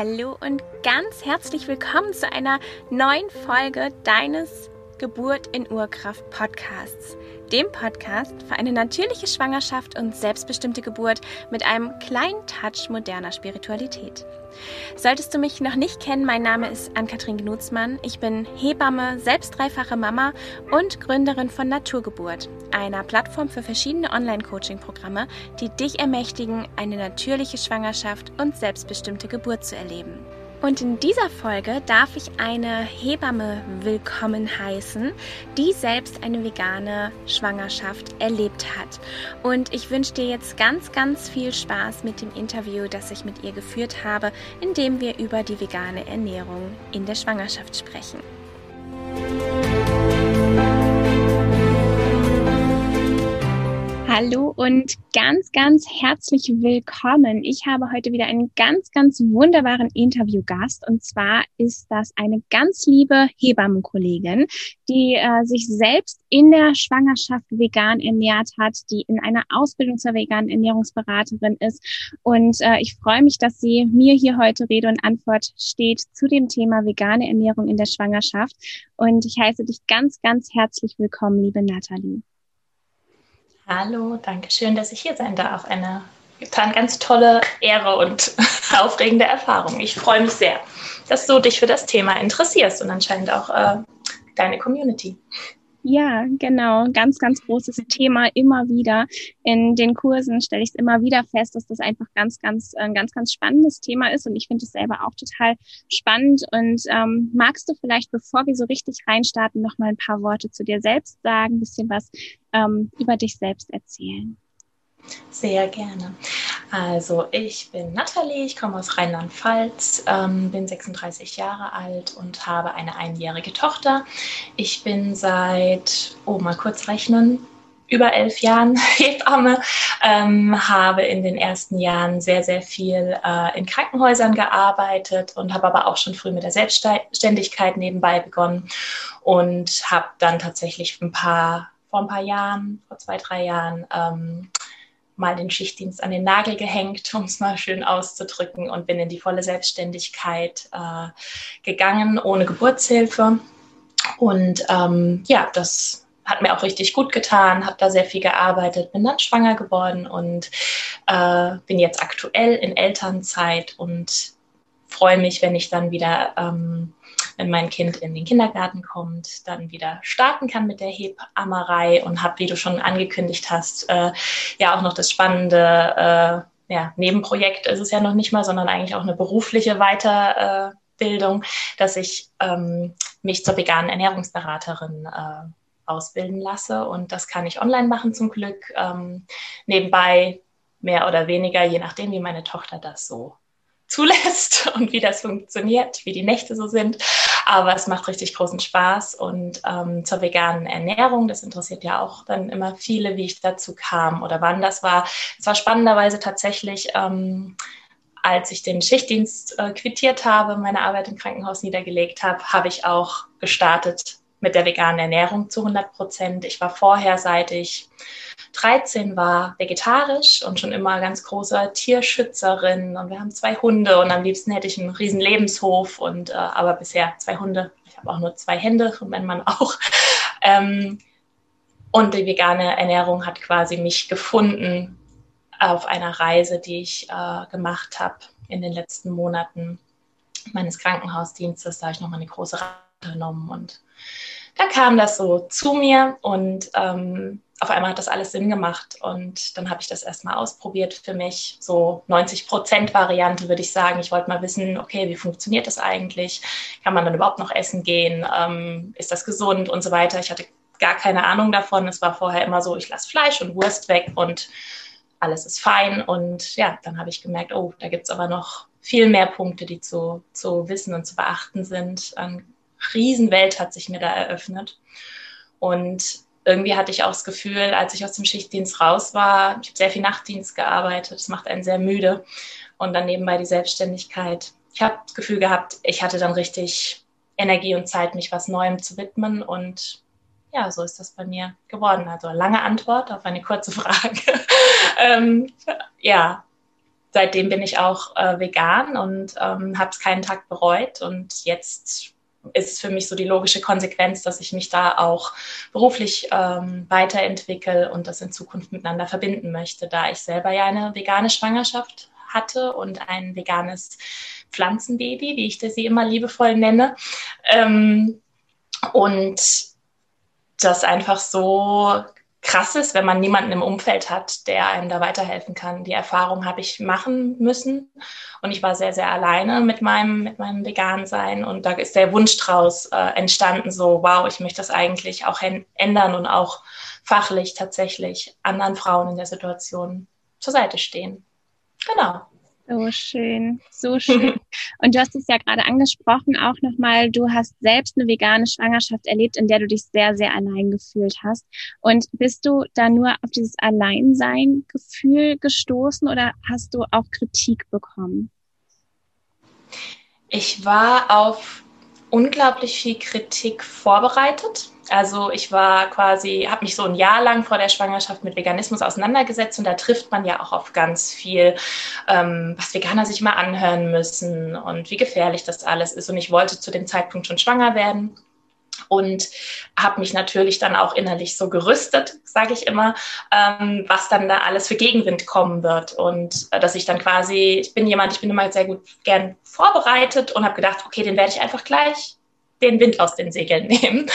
Hallo und ganz herzlich willkommen zu einer neuen Folge deines Geburt in Urkraft Podcasts, dem Podcast für eine natürliche Schwangerschaft und selbstbestimmte Geburt mit einem kleinen Touch moderner Spiritualität. Solltest du mich noch nicht kennen, mein Name ist Ann-Kathrin Gnutzmann. Ich bin Hebamme, selbst dreifache Mama und Gründerin von Naturgeburt, einer Plattform für verschiedene Online-Coaching-Programme, die dich ermächtigen, eine natürliche Schwangerschaft und selbstbestimmte Geburt zu erleben. Und in dieser Folge darf ich eine Hebamme willkommen heißen, die selbst eine vegane Schwangerschaft erlebt hat. Und ich wünsche dir jetzt ganz, ganz viel Spaß mit dem Interview, das ich mit ihr geführt habe, in dem wir über die vegane Ernährung in der Schwangerschaft sprechen. Hallo und ganz, ganz herzlich willkommen. Ich habe heute wieder einen ganz, ganz wunderbaren Interviewgast und zwar ist das eine ganz liebe Hebammenkollegin, die äh, sich selbst in der Schwangerschaft vegan ernährt hat, die in einer Ausbildung zur veganen Ernährungsberaterin ist und äh, ich freue mich, dass sie mir hier heute Rede und Antwort steht zu dem Thema vegane Ernährung in der Schwangerschaft und ich heiße dich ganz, ganz herzlich willkommen, liebe Nathalie. Hallo, danke schön, dass ich hier sein darf. Eine ganz tolle Ehre und aufregende Erfahrung. Ich freue mich sehr, dass du dich für das Thema interessierst und anscheinend auch äh, deine Community. Ja, genau. Ganz, ganz großes Thema immer wieder. In den Kursen stelle ich es immer wieder fest, dass das einfach ganz, ganz, ein ganz, ganz spannendes Thema ist. Und ich finde es selber auch total spannend. Und ähm, magst du vielleicht, bevor wir so richtig reinstarten, noch mal ein paar Worte zu dir selbst sagen, bisschen was ähm, über dich selbst erzählen? Sehr gerne. Also ich bin Nathalie, ich komme aus Rheinland-Pfalz, ähm, bin 36 Jahre alt und habe eine einjährige Tochter. Ich bin seit, oh mal kurz rechnen, über elf Jahren Hebamme, ähm, habe in den ersten Jahren sehr, sehr viel äh, in Krankenhäusern gearbeitet und habe aber auch schon früh mit der Selbstständigkeit nebenbei begonnen und habe dann tatsächlich ein paar, vor ein paar Jahren, vor zwei, drei Jahren, ähm, mal den Schichtdienst an den Nagel gehängt, um es mal schön auszudrücken, und bin in die volle Selbstständigkeit äh, gegangen, ohne Geburtshilfe. Und ähm, ja, das hat mir auch richtig gut getan, habe da sehr viel gearbeitet, bin dann schwanger geworden und äh, bin jetzt aktuell in Elternzeit und freue mich, wenn ich dann wieder ähm, wenn mein Kind in den Kindergarten kommt, dann wieder starten kann mit der Hebammerei und habe, wie du schon angekündigt hast, äh, ja auch noch das spannende äh, ja, Nebenprojekt ist es ja noch nicht mal, sondern eigentlich auch eine berufliche Weiterbildung, dass ich ähm, mich zur veganen Ernährungsberaterin äh, ausbilden lasse. Und das kann ich online machen zum Glück. Ähm, nebenbei mehr oder weniger, je nachdem, wie meine Tochter das so zulässt und wie das funktioniert, wie die Nächte so sind. Aber es macht richtig großen Spaß. Und ähm, zur veganen Ernährung, das interessiert ja auch dann immer viele, wie ich dazu kam oder wann das war. Es war spannenderweise tatsächlich. Ähm, als ich den Schichtdienst äh, quittiert habe, meine Arbeit im Krankenhaus niedergelegt habe, habe ich auch gestartet mit der veganen Ernährung zu 100 Prozent. Ich war vorher, seit ich 13 war vegetarisch und schon immer ganz großer Tierschützerin und wir haben zwei Hunde und am liebsten hätte ich einen riesen Lebenshof und äh, aber bisher zwei Hunde. Ich habe auch nur zwei Hände und mein Mann auch. Ähm, und die vegane Ernährung hat quasi mich gefunden auf einer Reise, die ich äh, gemacht habe in den letzten Monaten meines Krankenhausdienstes. Da habe ich nochmal eine große Reise genommen und da kam das so zu mir und ähm, auf einmal hat das alles Sinn gemacht und dann habe ich das erstmal ausprobiert für mich. So 90 Prozent Variante würde ich sagen. Ich wollte mal wissen, okay, wie funktioniert das eigentlich? Kann man dann überhaupt noch essen gehen? Ähm, ist das gesund und so weiter? Ich hatte gar keine Ahnung davon. Es war vorher immer so, ich lasse Fleisch und Wurst weg und alles ist fein. Und ja, dann habe ich gemerkt, oh, da gibt es aber noch viel mehr Punkte, die zu, zu wissen und zu beachten sind. Eine Riesenwelt hat sich mir da eröffnet. Und irgendwie hatte ich auch das Gefühl, als ich aus dem Schichtdienst raus war, ich habe sehr viel Nachtdienst gearbeitet, das macht einen sehr müde und dann nebenbei die Selbstständigkeit. Ich habe das Gefühl gehabt, ich hatte dann richtig Energie und Zeit, mich was Neuem zu widmen und ja, so ist das bei mir geworden. Also lange Antwort auf eine kurze Frage. ähm, ja, seitdem bin ich auch äh, vegan und ähm, habe es keinen Tag bereut. Und jetzt ist für mich so die logische Konsequenz, dass ich mich da auch beruflich ähm, weiterentwickle und das in Zukunft miteinander verbinden möchte, da ich selber ja eine vegane Schwangerschaft hatte und ein veganes Pflanzenbaby, wie ich das sie immer liebevoll nenne. Ähm, und das einfach so krass ist, wenn man niemanden im Umfeld hat, der einem da weiterhelfen kann. Die Erfahrung habe ich machen müssen und ich war sehr, sehr alleine mit meinem, mit meinem Vegan-Sein und da ist der Wunsch draus äh, entstanden, so, wow, ich möchte das eigentlich auch ändern und auch fachlich tatsächlich anderen Frauen in der Situation zur Seite stehen. Genau. So schön, so schön. Und du hast es ja gerade angesprochen, auch nochmal, du hast selbst eine vegane Schwangerschaft erlebt, in der du dich sehr, sehr allein gefühlt hast. Und bist du da nur auf dieses Alleinsein-Gefühl gestoßen oder hast du auch Kritik bekommen? Ich war auf unglaublich viel Kritik vorbereitet. Also ich war quasi, habe mich so ein Jahr lang vor der Schwangerschaft mit Veganismus auseinandergesetzt und da trifft man ja auch auf ganz viel, ähm, was Veganer sich mal anhören müssen und wie gefährlich das alles ist. Und ich wollte zu dem Zeitpunkt schon schwanger werden und habe mich natürlich dann auch innerlich so gerüstet, sage ich immer, ähm, was dann da alles für Gegenwind kommen wird und äh, dass ich dann quasi, ich bin jemand, ich bin immer sehr gut gern vorbereitet und habe gedacht, okay, den werde ich einfach gleich den Wind aus den Segeln nehmen.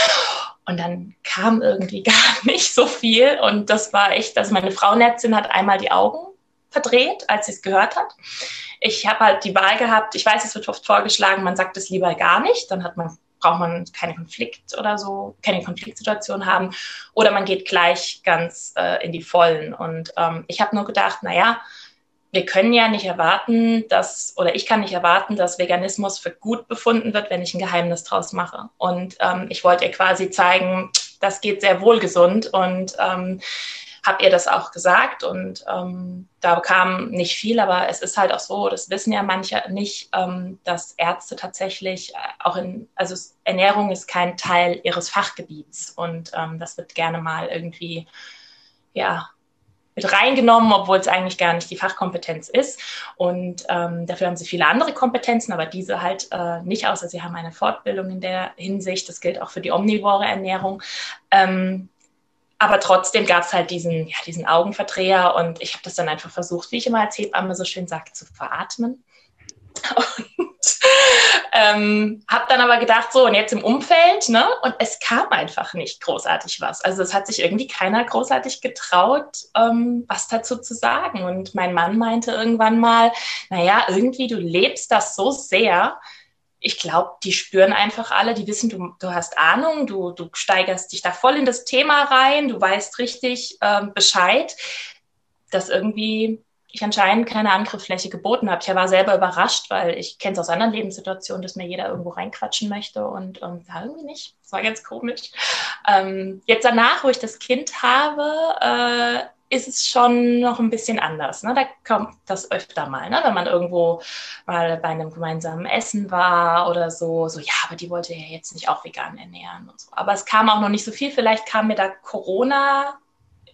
Und dann kam irgendwie gar nicht so viel. Und das war echt, also meine Frauenärztin hat einmal die Augen verdreht, als sie es gehört hat. Ich habe halt die Wahl gehabt, ich weiß, es wird oft vorgeschlagen, man sagt es lieber gar nicht, dann hat man, braucht man keine Konflikt oder so, keine Konfliktsituation haben. Oder man geht gleich ganz äh, in die Vollen. Und ähm, ich habe nur gedacht, naja, wir können ja nicht erwarten, dass, oder ich kann nicht erwarten, dass Veganismus für gut befunden wird, wenn ich ein Geheimnis draus mache. Und ähm, ich wollte ihr quasi zeigen, das geht sehr wohl gesund und ähm, habe ihr das auch gesagt und ähm, da kam nicht viel, aber es ist halt auch so, das wissen ja manche nicht, ähm, dass Ärzte tatsächlich äh, auch in, also Ernährung ist kein Teil ihres Fachgebiets und ähm, das wird gerne mal irgendwie, ja, mit reingenommen, obwohl es eigentlich gar nicht die Fachkompetenz ist. Und ähm, dafür haben sie viele andere Kompetenzen, aber diese halt äh, nicht, außer sie haben eine Fortbildung in der Hinsicht. Das gilt auch für die omnivore Ernährung. Ähm, aber trotzdem gab es halt diesen, ja, diesen Augenverdreher und ich habe das dann einfach versucht, wie ich immer als Hebamme so schön sage, zu veratmen. Und ähm, habe dann aber gedacht, so und jetzt im Umfeld, ne? Und es kam einfach nicht großartig was. Also es hat sich irgendwie keiner großartig getraut, ähm, was dazu zu sagen. Und mein Mann meinte irgendwann mal, naja, irgendwie du lebst das so sehr. Ich glaube, die spüren einfach alle, die wissen, du, du hast Ahnung, du, du steigerst dich da voll in das Thema rein, du weißt richtig ähm, Bescheid, dass irgendwie ich anscheinend keine Angriffsfläche geboten habe. Ich war selber überrascht, weil ich kenne es aus anderen Lebenssituationen, dass mir jeder irgendwo reinquatschen möchte und ähm, ja, irgendwie nicht. Das war ganz komisch. Ähm, jetzt danach, wo ich das Kind habe, äh, ist es schon noch ein bisschen anders. Ne? Da kommt das öfter mal, ne? wenn man irgendwo mal bei einem gemeinsamen Essen war oder so. So, ja, aber die wollte ja jetzt nicht auch vegan ernähren und so. Aber es kam auch noch nicht so viel. Vielleicht kam mir da Corona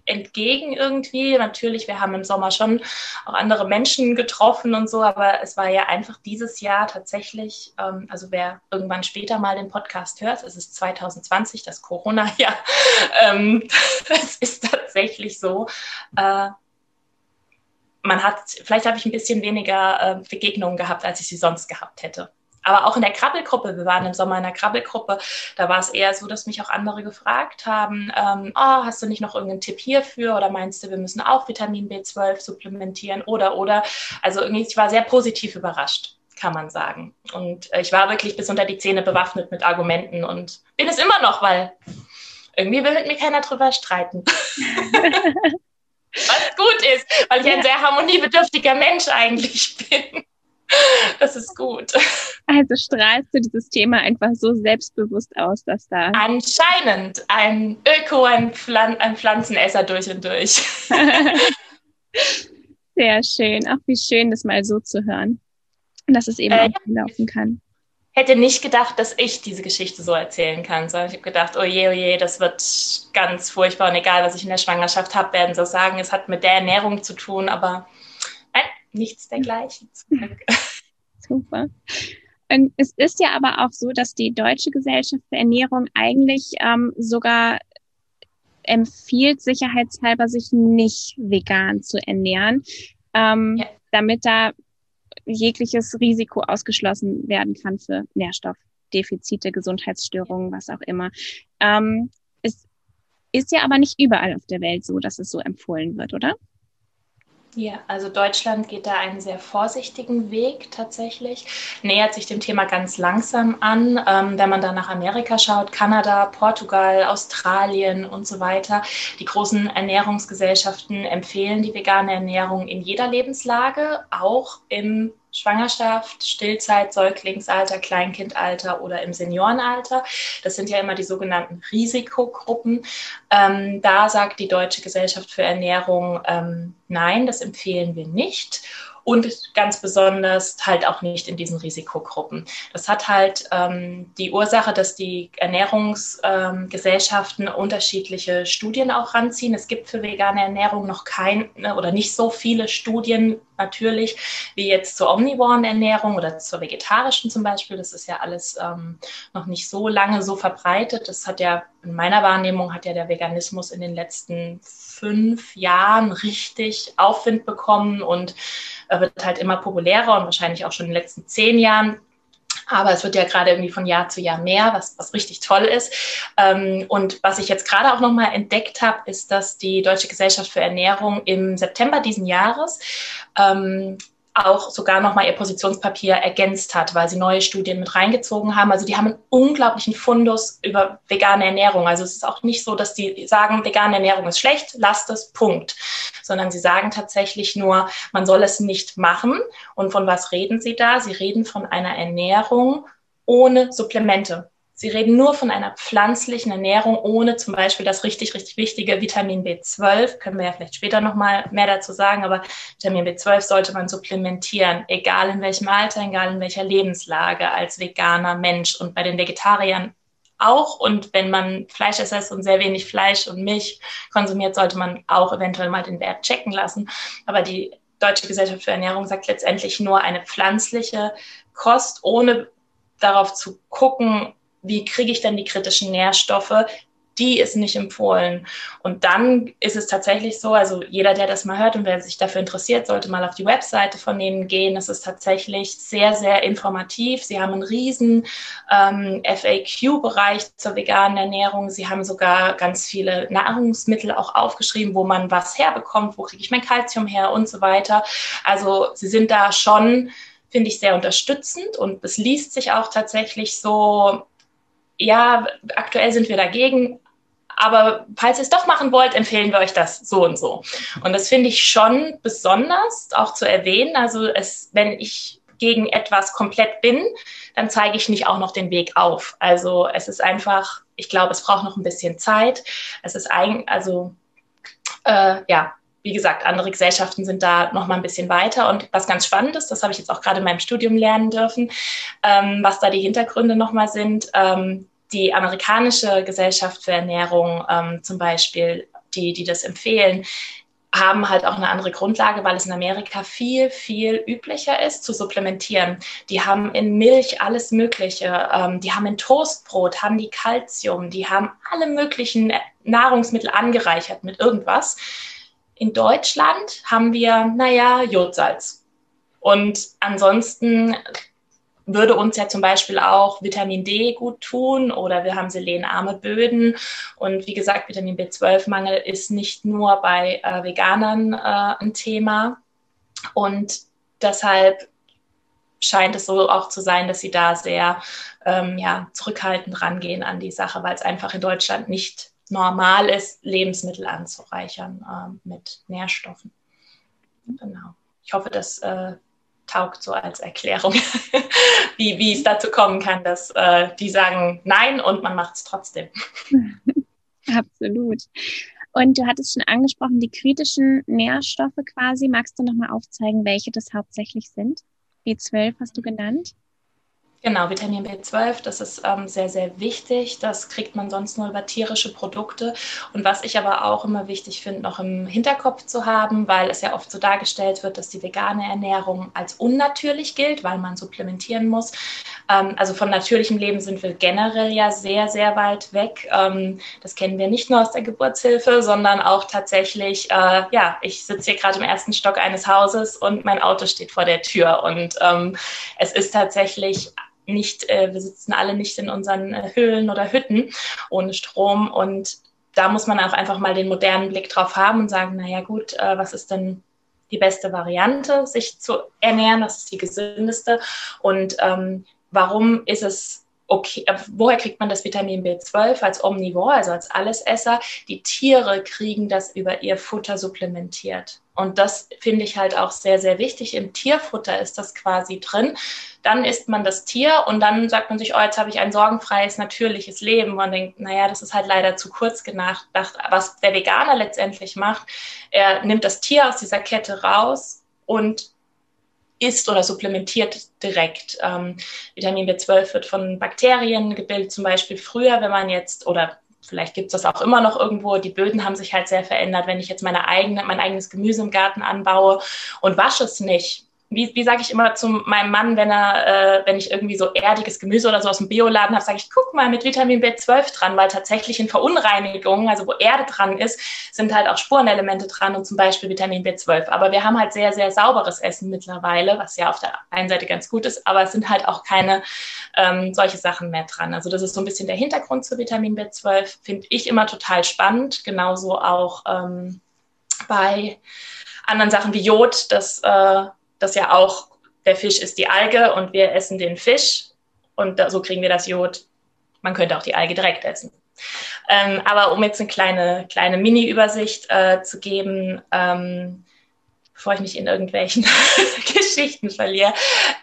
entgegen irgendwie. Natürlich, wir haben im Sommer schon auch andere Menschen getroffen und so, aber es war ja einfach dieses Jahr tatsächlich, ähm, also wer irgendwann später mal den Podcast hört, es ist 2020, das Corona-Jahr, ähm, es ist tatsächlich so, äh, man hat, vielleicht habe ich ein bisschen weniger äh, Begegnungen gehabt, als ich sie sonst gehabt hätte aber auch in der Krabbelgruppe, wir waren im Sommer in der Krabbelgruppe, da war es eher so, dass mich auch andere gefragt haben, ähm, oh, hast du nicht noch irgendeinen Tipp hierfür oder meinst du, wir müssen auch Vitamin B12 supplementieren oder oder. Also irgendwie, ich war sehr positiv überrascht, kann man sagen. Und äh, ich war wirklich bis unter die Zähne bewaffnet mit Argumenten und bin es immer noch, weil irgendwie will mit mir keiner drüber streiten. Was gut ist, weil ich ein sehr harmoniebedürftiger Mensch eigentlich bin. Das ist gut. Also strahlst du dieses Thema einfach so selbstbewusst aus, dass da. Anscheinend ein Öko, ein, Pflan ein Pflanzenesser durch und durch. Sehr schön. Auch wie schön, das mal so zu hören. Und dass es eben äh, auch laufen kann. Hätte nicht gedacht, dass ich diese Geschichte so erzählen kann, sondern ich habe gedacht, oh je, oh je, das wird ganz furchtbar und egal, was ich in der Schwangerschaft habe, werden sie sagen, es hat mit der Ernährung zu tun, aber nichts dergleichen. Super. Und es ist ja aber auch so, dass die Deutsche Gesellschaft für Ernährung eigentlich ähm, sogar empfiehlt, sicherheitshalber sich nicht vegan zu ernähren, ähm, ja. damit da jegliches Risiko ausgeschlossen werden kann für Nährstoffdefizite, Gesundheitsstörungen, was auch immer. Ähm, es ist ja aber nicht überall auf der Welt so, dass es so empfohlen wird, oder? Ja, also Deutschland geht da einen sehr vorsichtigen Weg tatsächlich, nähert sich dem Thema ganz langsam an. Ähm, wenn man dann nach Amerika schaut, Kanada, Portugal, Australien und so weiter, die großen Ernährungsgesellschaften empfehlen die vegane Ernährung in jeder Lebenslage, auch im Schwangerschaft, Stillzeit, Säuglingsalter, Kleinkindalter oder im Seniorenalter. Das sind ja immer die sogenannten Risikogruppen. Ähm, da sagt die Deutsche Gesellschaft für Ernährung, ähm, nein, das empfehlen wir nicht und ganz besonders halt auch nicht in diesen Risikogruppen. Das hat halt ähm, die Ursache, dass die Ernährungsgesellschaften ähm, unterschiedliche Studien auch ranziehen. Es gibt für vegane Ernährung noch keine oder nicht so viele Studien natürlich wie jetzt zur omnivoren Ernährung oder zur vegetarischen zum Beispiel. Das ist ja alles ähm, noch nicht so lange so verbreitet. Das hat ja in meiner Wahrnehmung hat ja der Veganismus in den letzten fünf Jahren richtig Aufwind bekommen und wird halt immer populärer und wahrscheinlich auch schon in den letzten zehn Jahren. Aber es wird ja gerade irgendwie von Jahr zu Jahr mehr, was, was richtig toll ist. Ähm, und was ich jetzt gerade auch nochmal entdeckt habe, ist, dass die Deutsche Gesellschaft für Ernährung im September diesen Jahres ähm, auch sogar nochmal ihr Positionspapier ergänzt hat, weil sie neue Studien mit reingezogen haben. Also die haben einen unglaublichen Fundus über vegane Ernährung. Also es ist auch nicht so, dass die sagen, vegane Ernährung ist schlecht, lasst es, Punkt. Sondern sie sagen tatsächlich nur, man soll es nicht machen. Und von was reden sie da? Sie reden von einer Ernährung ohne Supplemente. Sie reden nur von einer pflanzlichen Ernährung ohne zum Beispiel das richtig, richtig wichtige Vitamin B12. Können wir ja vielleicht später nochmal mehr dazu sagen, aber Vitamin B12 sollte man supplementieren, egal in welchem Alter, egal in welcher Lebenslage, als veganer Mensch. Und bei den Vegetariern auch. Und wenn man Fleischesser ist und sehr wenig Fleisch und Milch konsumiert, sollte man auch eventuell mal den Wert checken lassen. Aber die Deutsche Gesellschaft für Ernährung sagt letztendlich nur eine pflanzliche Kost, ohne darauf zu gucken, wie kriege ich denn die kritischen Nährstoffe, die ist nicht empfohlen. Und dann ist es tatsächlich so, also jeder, der das mal hört und wer sich dafür interessiert, sollte mal auf die Webseite von denen gehen. Es ist tatsächlich sehr, sehr informativ. Sie haben einen riesen ähm, FAQ-Bereich zur veganen Ernährung. Sie haben sogar ganz viele Nahrungsmittel auch aufgeschrieben, wo man was herbekommt, wo kriege ich mein Kalzium her und so weiter. Also sie sind da schon, finde ich, sehr unterstützend und es liest sich auch tatsächlich so ja, aktuell sind wir dagegen, aber falls ihr es doch machen wollt, empfehlen wir euch das so und so. Und das finde ich schon besonders auch zu erwähnen. Also es, wenn ich gegen etwas komplett bin, dann zeige ich nicht auch noch den Weg auf. Also es ist einfach, ich glaube, es braucht noch ein bisschen Zeit. Es ist eigentlich, also äh, ja, wie gesagt, andere Gesellschaften sind da noch mal ein bisschen weiter. Und was ganz spannend ist, das habe ich jetzt auch gerade in meinem Studium lernen dürfen, ähm, was da die Hintergründe noch mal sind. Ähm, die amerikanische Gesellschaft für Ernährung ähm, zum Beispiel, die, die das empfehlen, haben halt auch eine andere Grundlage, weil es in Amerika viel, viel üblicher ist zu supplementieren. Die haben in Milch alles Mögliche, ähm, die haben in Toastbrot, haben die Kalzium, die haben alle möglichen Nahrungsmittel angereichert mit irgendwas. In Deutschland haben wir, naja, Jodsalz. Und ansonsten würde uns ja zum Beispiel auch Vitamin D gut tun oder wir haben selenarme Böden. Und wie gesagt, Vitamin B12-Mangel ist nicht nur bei äh, Veganern äh, ein Thema. Und deshalb scheint es so auch zu sein, dass sie da sehr ähm, ja, zurückhaltend rangehen an die Sache, weil es einfach in Deutschland nicht normal ist, Lebensmittel anzureichern äh, mit Nährstoffen. Genau. Ich hoffe, dass äh, taugt so als Erklärung, wie, wie es dazu kommen kann, dass äh, die sagen Nein und man macht es trotzdem. Absolut. Und du hattest schon angesprochen, die kritischen Nährstoffe quasi. Magst du nochmal aufzeigen, welche das hauptsächlich sind? B12 hast du genannt. Genau, Vitamin B12, das ist ähm, sehr, sehr wichtig. Das kriegt man sonst nur über tierische Produkte. Und was ich aber auch immer wichtig finde, noch im Hinterkopf zu haben, weil es ja oft so dargestellt wird, dass die vegane Ernährung als unnatürlich gilt, weil man supplementieren muss. Ähm, also von natürlichem Leben sind wir generell ja sehr, sehr weit weg. Ähm, das kennen wir nicht nur aus der Geburtshilfe, sondern auch tatsächlich, äh, ja, ich sitze hier gerade im ersten Stock eines Hauses und mein Auto steht vor der Tür. Und ähm, es ist tatsächlich nicht, äh, wir sitzen alle nicht in unseren äh, Höhlen oder Hütten ohne Strom und da muss man auch einfach mal den modernen Blick drauf haben und sagen, naja gut, äh, was ist denn die beste Variante, sich zu ernähren, das ist die gesündeste und ähm, warum ist es okay, äh, woher kriegt man das Vitamin B12 als Omnivore, also als Allesesser? Die Tiere kriegen das über ihr Futter supplementiert. Und das finde ich halt auch sehr, sehr wichtig. Im Tierfutter ist das quasi drin. Dann isst man das Tier und dann sagt man sich, oh, jetzt habe ich ein sorgenfreies, natürliches Leben. Man denkt, naja, das ist halt leider zu kurz gedacht. Was der Veganer letztendlich macht, er nimmt das Tier aus dieser Kette raus und isst oder supplementiert direkt. Ähm, Vitamin B12 wird von Bakterien gebildet, zum Beispiel früher, wenn man jetzt, oder vielleicht gibt es das auch immer noch irgendwo, die Böden haben sich halt sehr verändert. Wenn ich jetzt meine eigene, mein eigenes Gemüse im Garten anbaue und wasche es nicht, wie, wie sage ich immer zu meinem Mann, wenn er, äh, wenn ich irgendwie so erdiges Gemüse oder so aus dem Bioladen habe, sage ich, guck mal mit Vitamin B12 dran, weil tatsächlich in Verunreinigungen, also wo Erde dran ist, sind halt auch Spurenelemente dran und zum Beispiel Vitamin B12. Aber wir haben halt sehr, sehr sauberes Essen mittlerweile, was ja auf der einen Seite ganz gut ist, aber es sind halt auch keine ähm, solche Sachen mehr dran. Also das ist so ein bisschen der Hintergrund zu Vitamin B12, finde ich immer total spannend. Genauso auch ähm, bei anderen Sachen wie Jod, das äh, dass ja auch der Fisch ist die Alge und wir essen den Fisch und da, so kriegen wir das Jod. Man könnte auch die Alge direkt essen. Ähm, aber um jetzt eine kleine, kleine Mini-Übersicht äh, zu geben, ähm, bevor ich mich in irgendwelchen Geschichten verliere.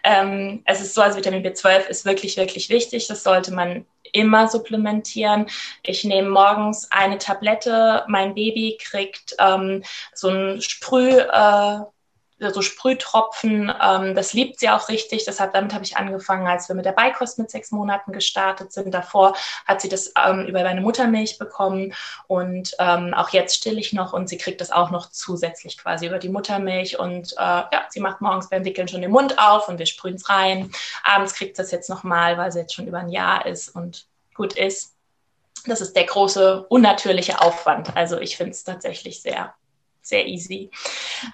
Ähm, es ist so, also Vitamin B12 ist wirklich, wirklich wichtig. Das sollte man immer supplementieren. Ich nehme morgens eine Tablette. Mein Baby kriegt ähm, so ein Sprüh. Äh, so Sprühtropfen, ähm, das liebt sie auch richtig. Deshalb damit habe ich angefangen, als wir mit der Beikost mit sechs Monaten gestartet sind. Davor hat sie das ähm, über meine Muttermilch bekommen und ähm, auch jetzt still ich noch und sie kriegt das auch noch zusätzlich quasi über die Muttermilch und äh, ja, sie macht morgens beim Wickeln schon den Mund auf und wir sprühen es rein. Abends kriegt sie das jetzt nochmal, weil sie jetzt schon über ein Jahr ist und gut ist. Das ist der große unnatürliche Aufwand. Also ich finde es tatsächlich sehr sehr easy.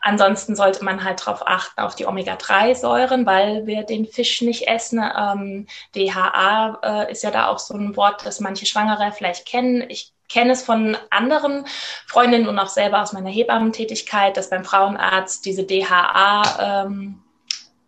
Ansonsten sollte man halt darauf achten, auf die Omega-3-Säuren, weil wir den Fisch nicht essen. Ähm, DHA äh, ist ja da auch so ein Wort, das manche Schwangere vielleicht kennen. Ich kenne es von anderen Freundinnen und auch selber aus meiner Hebammentätigkeit, dass beim Frauenarzt diese DHA ähm,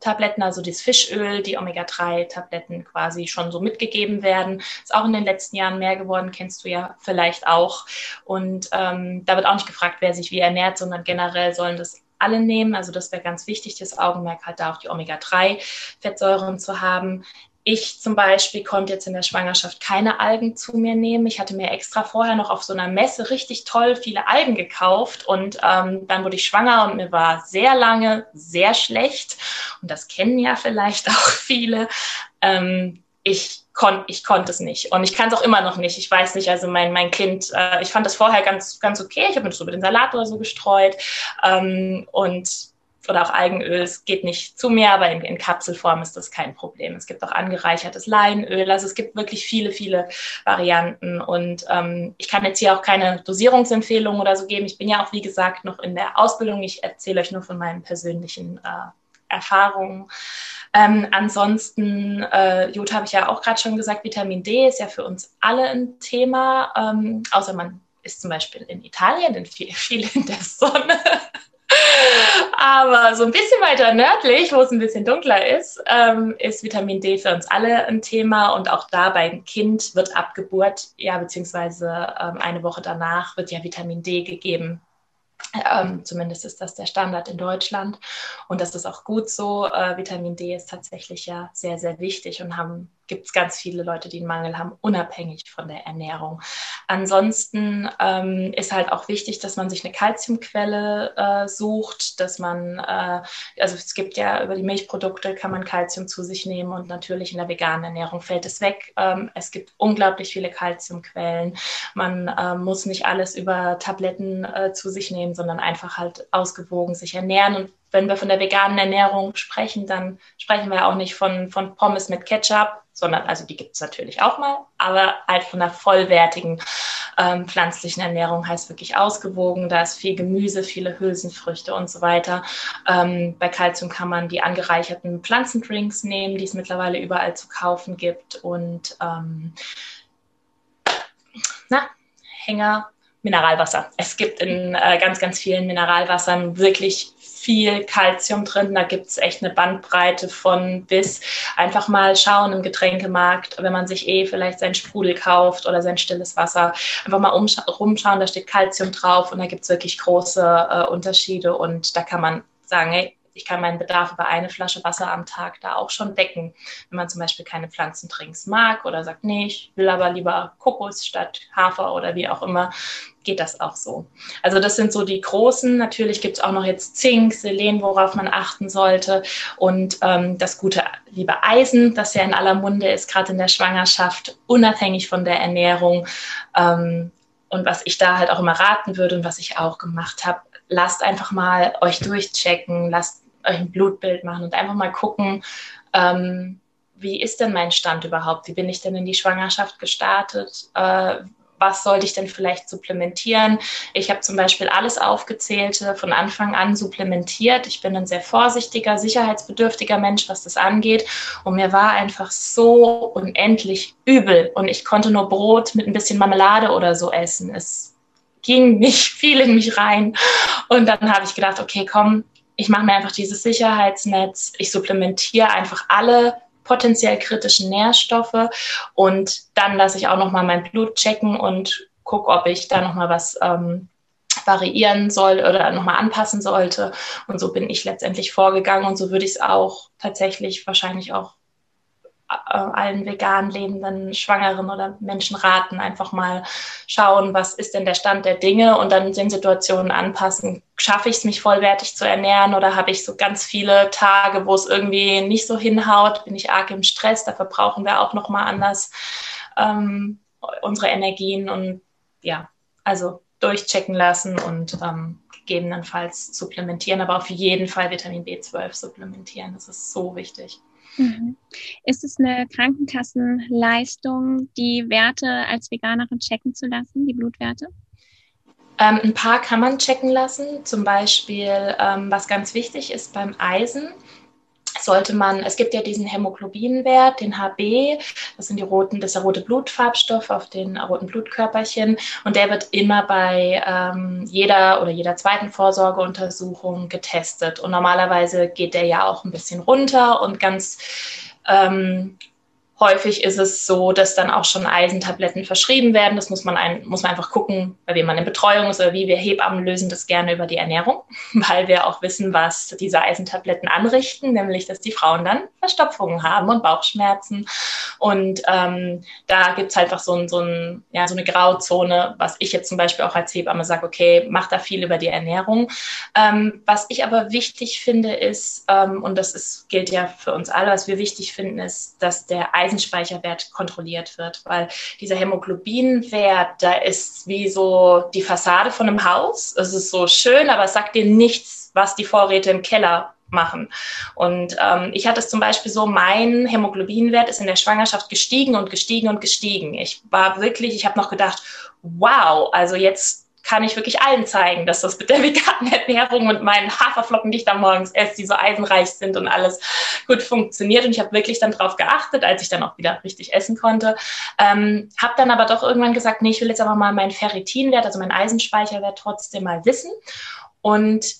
Tabletten, also das Fischöl, die Omega-3-Tabletten quasi schon so mitgegeben werden. Ist auch in den letzten Jahren mehr geworden, kennst du ja vielleicht auch. Und ähm, da wird auch nicht gefragt, wer sich wie ernährt, sondern generell sollen das alle nehmen. Also das wäre ganz wichtig, das Augenmerk halt da auch die Omega-3-Fettsäuren zu haben. Ich zum Beispiel konnte jetzt in der Schwangerschaft keine Algen zu mir nehmen. Ich hatte mir extra vorher noch auf so einer Messe richtig toll viele Algen gekauft und ähm, dann wurde ich schwanger und mir war sehr lange sehr schlecht. Und das kennen ja vielleicht auch viele. Ähm, ich, kon ich konnte es nicht und ich kann es auch immer noch nicht. Ich weiß nicht, also mein, mein Kind, äh, ich fand das vorher ganz, ganz okay. Ich habe mir so mit dem Salat oder so gestreut ähm, und oder auch Algenöl, es geht nicht zu mir, aber in, in, Kapselform ist das kein Problem. Es gibt auch angereichertes Leinöl, also es gibt wirklich viele, viele Varianten und ähm, ich kann jetzt hier auch keine Dosierungsempfehlungen oder so geben. Ich bin ja auch, wie gesagt, noch in der Ausbildung. Ich erzähle euch nur von meinen persönlichen äh, Erfahrungen. Ähm, ansonsten, äh, Jod habe ich ja auch gerade schon gesagt, Vitamin D ist ja für uns alle ein Thema, ähm, außer man ist zum Beispiel in Italien, denn viel, viel in der Sonne. Aber so ein bisschen weiter nördlich, wo es ein bisschen dunkler ist, ähm, ist Vitamin D für uns alle ein Thema. Und auch da beim Kind wird ab Geburt, ja, beziehungsweise ähm, eine Woche danach wird ja Vitamin D gegeben. Ähm, zumindest ist das der Standard in Deutschland. Und das ist auch gut so. Äh, Vitamin D ist tatsächlich ja sehr, sehr wichtig und haben gibt es ganz viele Leute, die einen Mangel haben, unabhängig von der Ernährung. Ansonsten ähm, ist halt auch wichtig, dass man sich eine Kalziumquelle äh, sucht, dass man, äh, also es gibt ja über die Milchprodukte kann man Kalzium zu sich nehmen und natürlich in der veganen Ernährung fällt es weg. Ähm, es gibt unglaublich viele Kalziumquellen. Man äh, muss nicht alles über Tabletten äh, zu sich nehmen, sondern einfach halt ausgewogen sich ernähren und wenn wir von der veganen Ernährung sprechen, dann sprechen wir auch nicht von, von Pommes mit Ketchup, sondern, also die gibt es natürlich auch mal, aber halt von einer vollwertigen ähm, pflanzlichen Ernährung heißt wirklich ausgewogen. Da ist viel Gemüse, viele Hülsenfrüchte und so weiter. Ähm, bei Kalzium kann man die angereicherten Pflanzendrinks nehmen, die es mittlerweile überall zu kaufen gibt und ähm, na, Hänger, Mineralwasser. Es gibt in äh, ganz, ganz vielen Mineralwassern wirklich viel Kalzium drin. Da gibt es echt eine Bandbreite von bis. Einfach mal schauen im Getränkemarkt, wenn man sich eh vielleicht sein Sprudel kauft oder sein stilles Wasser. Einfach mal rumschauen, da steht Kalzium drauf und da gibt es wirklich große äh, Unterschiede und da kann man sagen, hey, ich kann meinen Bedarf über eine Flasche Wasser am Tag da auch schon decken. Wenn man zum Beispiel keine Pflanzentrinks mag oder sagt, nee, ich will aber lieber Kokos statt Hafer oder wie auch immer, geht das auch so. Also das sind so die großen. Natürlich gibt es auch noch jetzt Zink, Selen, worauf man achten sollte. Und ähm, das gute liebe Eisen, das ja in aller Munde ist, gerade in der Schwangerschaft, unabhängig von der Ernährung. Ähm, und was ich da halt auch immer raten würde und was ich auch gemacht habe, lasst einfach mal euch durchchecken, lasst ein Blutbild machen und einfach mal gucken, ähm, wie ist denn mein Stand überhaupt? Wie bin ich denn in die Schwangerschaft gestartet? Äh, was sollte ich denn vielleicht supplementieren? Ich habe zum Beispiel alles Aufgezählte von Anfang an supplementiert. Ich bin ein sehr vorsichtiger, sicherheitsbedürftiger Mensch, was das angeht. Und mir war einfach so unendlich übel. Und ich konnte nur Brot mit ein bisschen Marmelade oder so essen. Es ging nicht viel in mich rein. Und dann habe ich gedacht, okay, komm, ich mache mir einfach dieses Sicherheitsnetz. Ich supplementiere einfach alle potenziell kritischen Nährstoffe und dann lasse ich auch noch mal mein Blut checken und gucke, ob ich da noch mal was ähm, variieren soll oder nochmal anpassen sollte. Und so bin ich letztendlich vorgegangen und so würde ich es auch tatsächlich wahrscheinlich auch allen vegan lebenden Schwangeren oder Menschen raten, einfach mal schauen, was ist denn der Stand der Dinge und dann den Situationen anpassen. Schaffe ich es, mich vollwertig zu ernähren oder habe ich so ganz viele Tage, wo es irgendwie nicht so hinhaut? Bin ich arg im Stress? Da verbrauchen wir auch nochmal anders ähm, unsere Energien und ja, also durchchecken lassen und ähm, gegebenenfalls supplementieren, aber auf jeden Fall Vitamin B12 supplementieren. Das ist so wichtig. Mhm. Ist es eine Krankenkassenleistung, die Werte als Veganerin checken zu lassen, die Blutwerte? Ähm, ein paar kann man checken lassen. Zum Beispiel, ähm, was ganz wichtig ist beim Eisen, sollte man, es gibt ja diesen Hämoglobinwert, den HB, das sind die roten, das ist der rote Blutfarbstoff auf den roten Blutkörperchen und der wird immer bei ähm, jeder oder jeder zweiten Vorsorgeuntersuchung getestet und normalerweise geht der ja auch ein bisschen runter und ganz ähm, Häufig ist es so, dass dann auch schon Eisentabletten verschrieben werden. Das muss man, ein, muss man einfach gucken, bei wem man in Betreuung ist oder wie. Wir Hebammen lösen das gerne über die Ernährung, weil wir auch wissen, was diese Eisentabletten anrichten, nämlich dass die Frauen dann Verstopfungen haben und Bauchschmerzen. Und ähm, da gibt es halt einfach so, ein, so, ein, ja, so eine Grauzone, was ich jetzt zum Beispiel auch als Hebamme sage, okay, mach da viel über die Ernährung. Ähm, was ich aber wichtig finde, ist, ähm, und das ist, gilt ja für uns alle, was wir wichtig finden, ist, dass der Eisen Eisenspeicherwert kontrolliert wird, weil dieser Hämoglobinwert, da ist wie so die Fassade von einem Haus. Es ist so schön, aber es sagt dir nichts, was die Vorräte im Keller machen. Und ähm, ich hatte es zum Beispiel so, mein Hämoglobinwert ist in der Schwangerschaft gestiegen und gestiegen und gestiegen. Ich war wirklich, ich habe noch gedacht, wow, also jetzt kann ich wirklich allen zeigen, dass das mit der veganen Ernährung und meinen Haferflocken, die ich da morgens esse, die so eisenreich sind und alles gut funktioniert. Und ich habe wirklich dann drauf geachtet, als ich dann auch wieder richtig essen konnte. Ähm, habe dann aber doch irgendwann gesagt, nee, ich will jetzt aber mal meinen Ferritinwert, also meinen Eisenspeicherwert trotzdem mal wissen. Und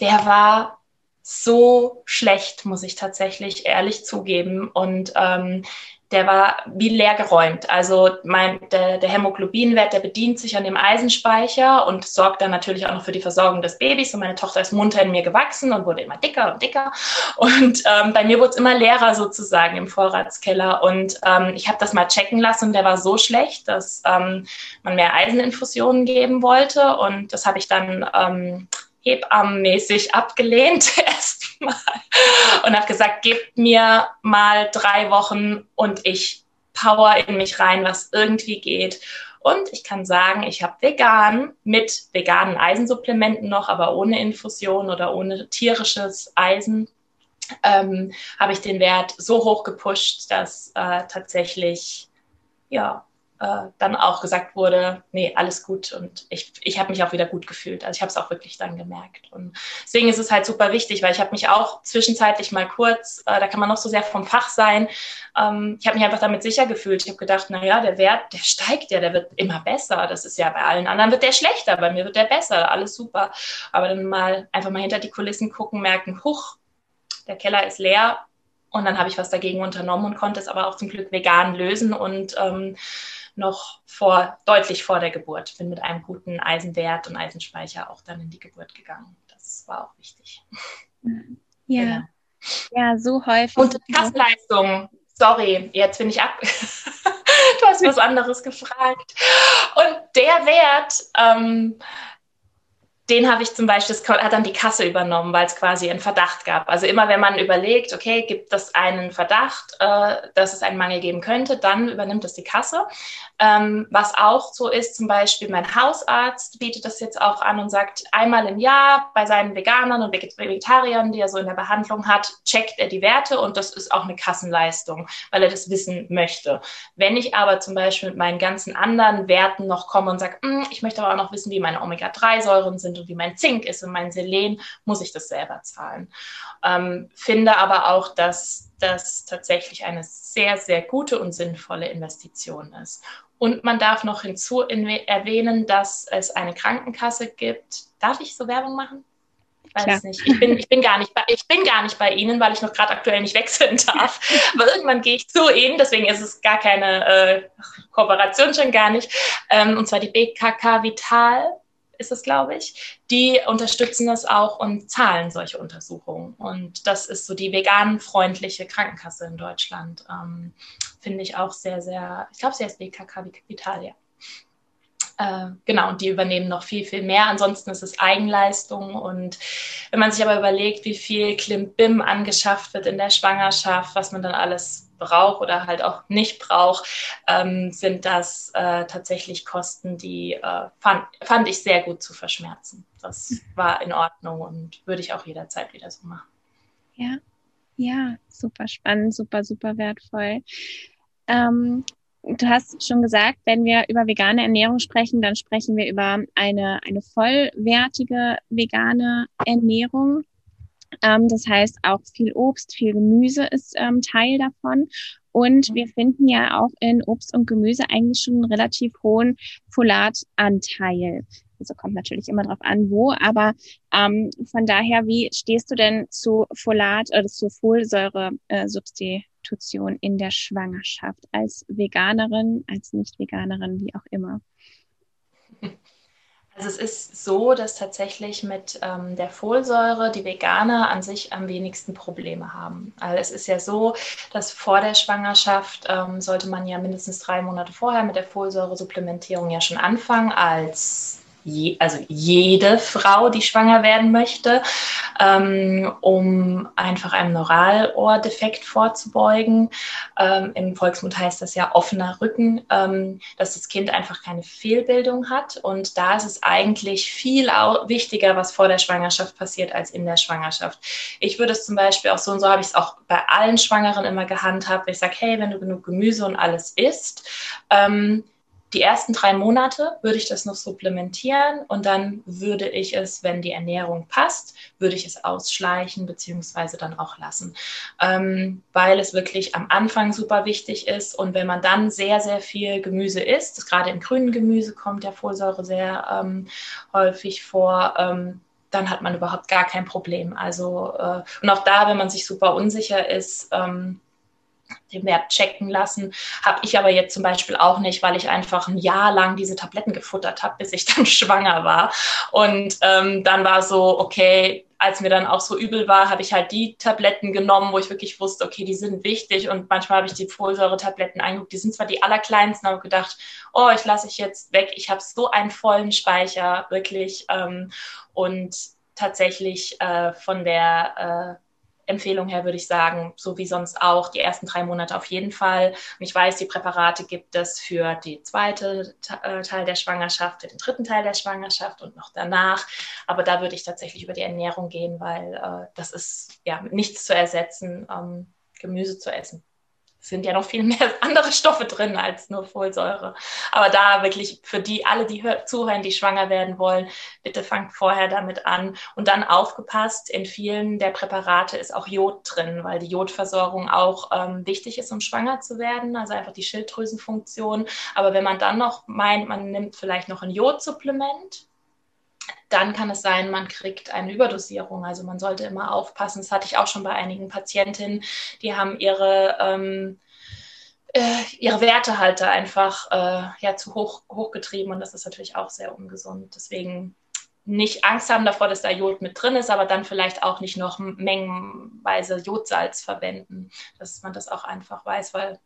der war so schlecht, muss ich tatsächlich ehrlich zugeben. Und ähm, der war wie leer geräumt. Also mein, der, der Hämoglobinwert, der bedient sich an dem Eisenspeicher und sorgt dann natürlich auch noch für die Versorgung des Babys. Und meine Tochter ist munter in mir gewachsen und wurde immer dicker und dicker. Und ähm, bei mir wurde es immer leerer sozusagen im Vorratskeller. Und ähm, ich habe das mal checken lassen und der war so schlecht, dass ähm, man mehr Eiseninfusionen geben wollte. Und das habe ich dann ähm, hebammenmäßig abgelehnt erstmal und habe gesagt, gebt mir mal drei Wochen und ich power in mich rein, was irgendwie geht. Und ich kann sagen, ich habe vegan mit veganen Eisensupplementen noch, aber ohne Infusion oder ohne tierisches Eisen, ähm, habe ich den Wert so hoch gepusht, dass äh, tatsächlich ja äh, dann auch gesagt wurde, nee, alles gut und ich, ich habe mich auch wieder gut gefühlt. Also ich habe es auch wirklich dann gemerkt. Und deswegen ist es halt super wichtig, weil ich habe mich auch zwischenzeitlich mal kurz, äh, da kann man noch so sehr vom Fach sein, ähm, ich habe mich einfach damit sicher gefühlt. Ich habe gedacht, na ja, der Wert, der steigt ja, der wird immer besser. Das ist ja bei allen anderen wird der schlechter, bei mir wird der besser, alles super. Aber dann mal einfach mal hinter die Kulissen gucken, merken, huch, der Keller ist leer, und dann habe ich was dagegen unternommen und konnte es aber auch zum Glück vegan lösen und ähm, noch vor, deutlich vor der Geburt. Bin mit einem guten Eisenwert und Eisenspeicher auch dann in die Geburt gegangen. Das war auch wichtig. Ja, ja, ja so häufig. Und Kassenleistung. Sorry, jetzt bin ich ab. du hast was anderes gefragt. Und der Wert, ähm, den habe ich zum Beispiel, das hat dann die Kasse übernommen, weil es quasi einen Verdacht gab. Also immer wenn man überlegt, okay, gibt es einen Verdacht, äh, dass es einen Mangel geben könnte, dann übernimmt es die Kasse. Ähm, was auch so ist, zum Beispiel mein Hausarzt bietet das jetzt auch an und sagt, einmal im Jahr bei seinen Veganern und Vegetariern, die er so in der Behandlung hat, checkt er die Werte und das ist auch eine Kassenleistung, weil er das wissen möchte. Wenn ich aber zum Beispiel mit meinen ganzen anderen Werten noch komme und sage, hm, ich möchte aber auch noch wissen, wie meine Omega-3-Säuren sind, und wie mein Zink ist und mein Selen, muss ich das selber zahlen. Ähm, finde aber auch, dass das tatsächlich eine sehr, sehr gute und sinnvolle Investition ist. Und man darf noch hinzu erwähnen, dass es eine Krankenkasse gibt. Darf ich so Werbung machen? weiß Klar. nicht. Ich bin, ich, bin gar nicht bei, ich bin gar nicht bei Ihnen, weil ich noch gerade aktuell nicht wechseln darf. Aber irgendwann gehe ich zu Ihnen, deswegen ist es gar keine äh, Kooperation schon gar nicht. Ähm, und zwar die BKK Vital ist es, glaube ich, die unterstützen das auch und zahlen solche Untersuchungen. Und das ist so die veganfreundliche Krankenkasse in Deutschland. Ähm, Finde ich auch sehr, sehr, ich glaube, sie heißt BKK Vitalia. Äh, genau, und die übernehmen noch viel, viel mehr. Ansonsten ist es Eigenleistung. Und wenn man sich aber überlegt, wie viel Klimbim angeschafft wird in der Schwangerschaft, was man dann alles braucht oder halt auch nicht braucht, ähm, sind das äh, tatsächlich Kosten, die äh, fand, fand ich sehr gut zu verschmerzen. Das war in Ordnung und würde ich auch jederzeit wieder so machen. Ja, ja, super spannend, super, super wertvoll. Ähm, du hast schon gesagt, wenn wir über vegane Ernährung sprechen, dann sprechen wir über eine, eine vollwertige vegane Ernährung. Ähm, das heißt, auch viel Obst, viel Gemüse ist ähm, Teil davon. Und wir finden ja auch in Obst und Gemüse eigentlich schon einen relativ hohen Folatanteil. Also kommt natürlich immer drauf an, wo, aber ähm, von daher, wie stehst du denn zu Folat oder zu Folsäure-Substitution äh, in der Schwangerschaft als Veganerin, als Nicht-Veganerin, wie auch immer? Also es ist so, dass tatsächlich mit ähm, der Folsäure die Veganer an sich am wenigsten Probleme haben. Also es ist ja so, dass vor der Schwangerschaft ähm, sollte man ja mindestens drei Monate vorher mit der Folsäure-Supplementierung ja schon anfangen als je, also jede Frau, die schwanger werden möchte, ähm, um einfach einem Neuralohrdefekt vorzubeugen. Ähm, Im Volksmund heißt das ja offener Rücken, ähm, dass das Kind einfach keine Fehlbildung hat. Und da ist es eigentlich viel wichtiger, was vor der Schwangerschaft passiert, als in der Schwangerschaft. Ich würde es zum Beispiel auch so und so habe ich es auch bei allen Schwangeren immer gehandhabt. Ich sage, hey, wenn du genug Gemüse und alles isst, ähm, die ersten drei Monate würde ich das noch supplementieren und dann würde ich es, wenn die Ernährung passt, würde ich es ausschleichen beziehungsweise dann auch lassen, ähm, weil es wirklich am Anfang super wichtig ist und wenn man dann sehr, sehr viel Gemüse isst, gerade im grünen Gemüse kommt der Folsäure sehr ähm, häufig vor, ähm, dann hat man überhaupt gar kein Problem. Also äh, und auch da, wenn man sich super unsicher ist, ähm, den Wert checken lassen. Habe ich aber jetzt zum Beispiel auch nicht, weil ich einfach ein Jahr lang diese Tabletten gefuttert habe, bis ich dann schwanger war. Und ähm, dann war so, okay, als mir dann auch so übel war, habe ich halt die Tabletten genommen, wo ich wirklich wusste, okay, die sind wichtig. Und manchmal habe ich die Folsäure-Tabletten eingeguckt. Die sind zwar die allerkleinsten, aber gedacht, oh, ich lasse ich jetzt weg. Ich habe so einen vollen Speicher, wirklich. Ähm, und tatsächlich äh, von der äh, Empfehlung her würde ich sagen, so wie sonst auch, die ersten drei Monate auf jeden Fall. Und ich weiß, die Präparate gibt es für die zweite äh, Teil der Schwangerschaft, für den dritten Teil der Schwangerschaft und noch danach. Aber da würde ich tatsächlich über die Ernährung gehen, weil äh, das ist ja nichts zu ersetzen, ähm, Gemüse zu essen sind ja noch viel mehr andere Stoffe drin als nur Folsäure. Aber da wirklich für die, alle, die zuhören, die schwanger werden wollen, bitte fangt vorher damit an. Und dann aufgepasst, in vielen der Präparate ist auch Jod drin, weil die Jodversorgung auch ähm, wichtig ist, um schwanger zu werden. Also einfach die Schilddrüsenfunktion. Aber wenn man dann noch meint, man nimmt vielleicht noch ein Jodsupplement, dann kann es sein, man kriegt eine Überdosierung. Also man sollte immer aufpassen. Das hatte ich auch schon bei einigen Patientinnen, die haben ihre, ähm, äh, ihre Werte halt einfach äh, ja, zu hoch hochgetrieben und das ist natürlich auch sehr ungesund. Deswegen nicht Angst haben davor, dass da Jod mit drin ist, aber dann vielleicht auch nicht noch mengenweise Jodsalz verwenden, dass man das auch einfach weiß, weil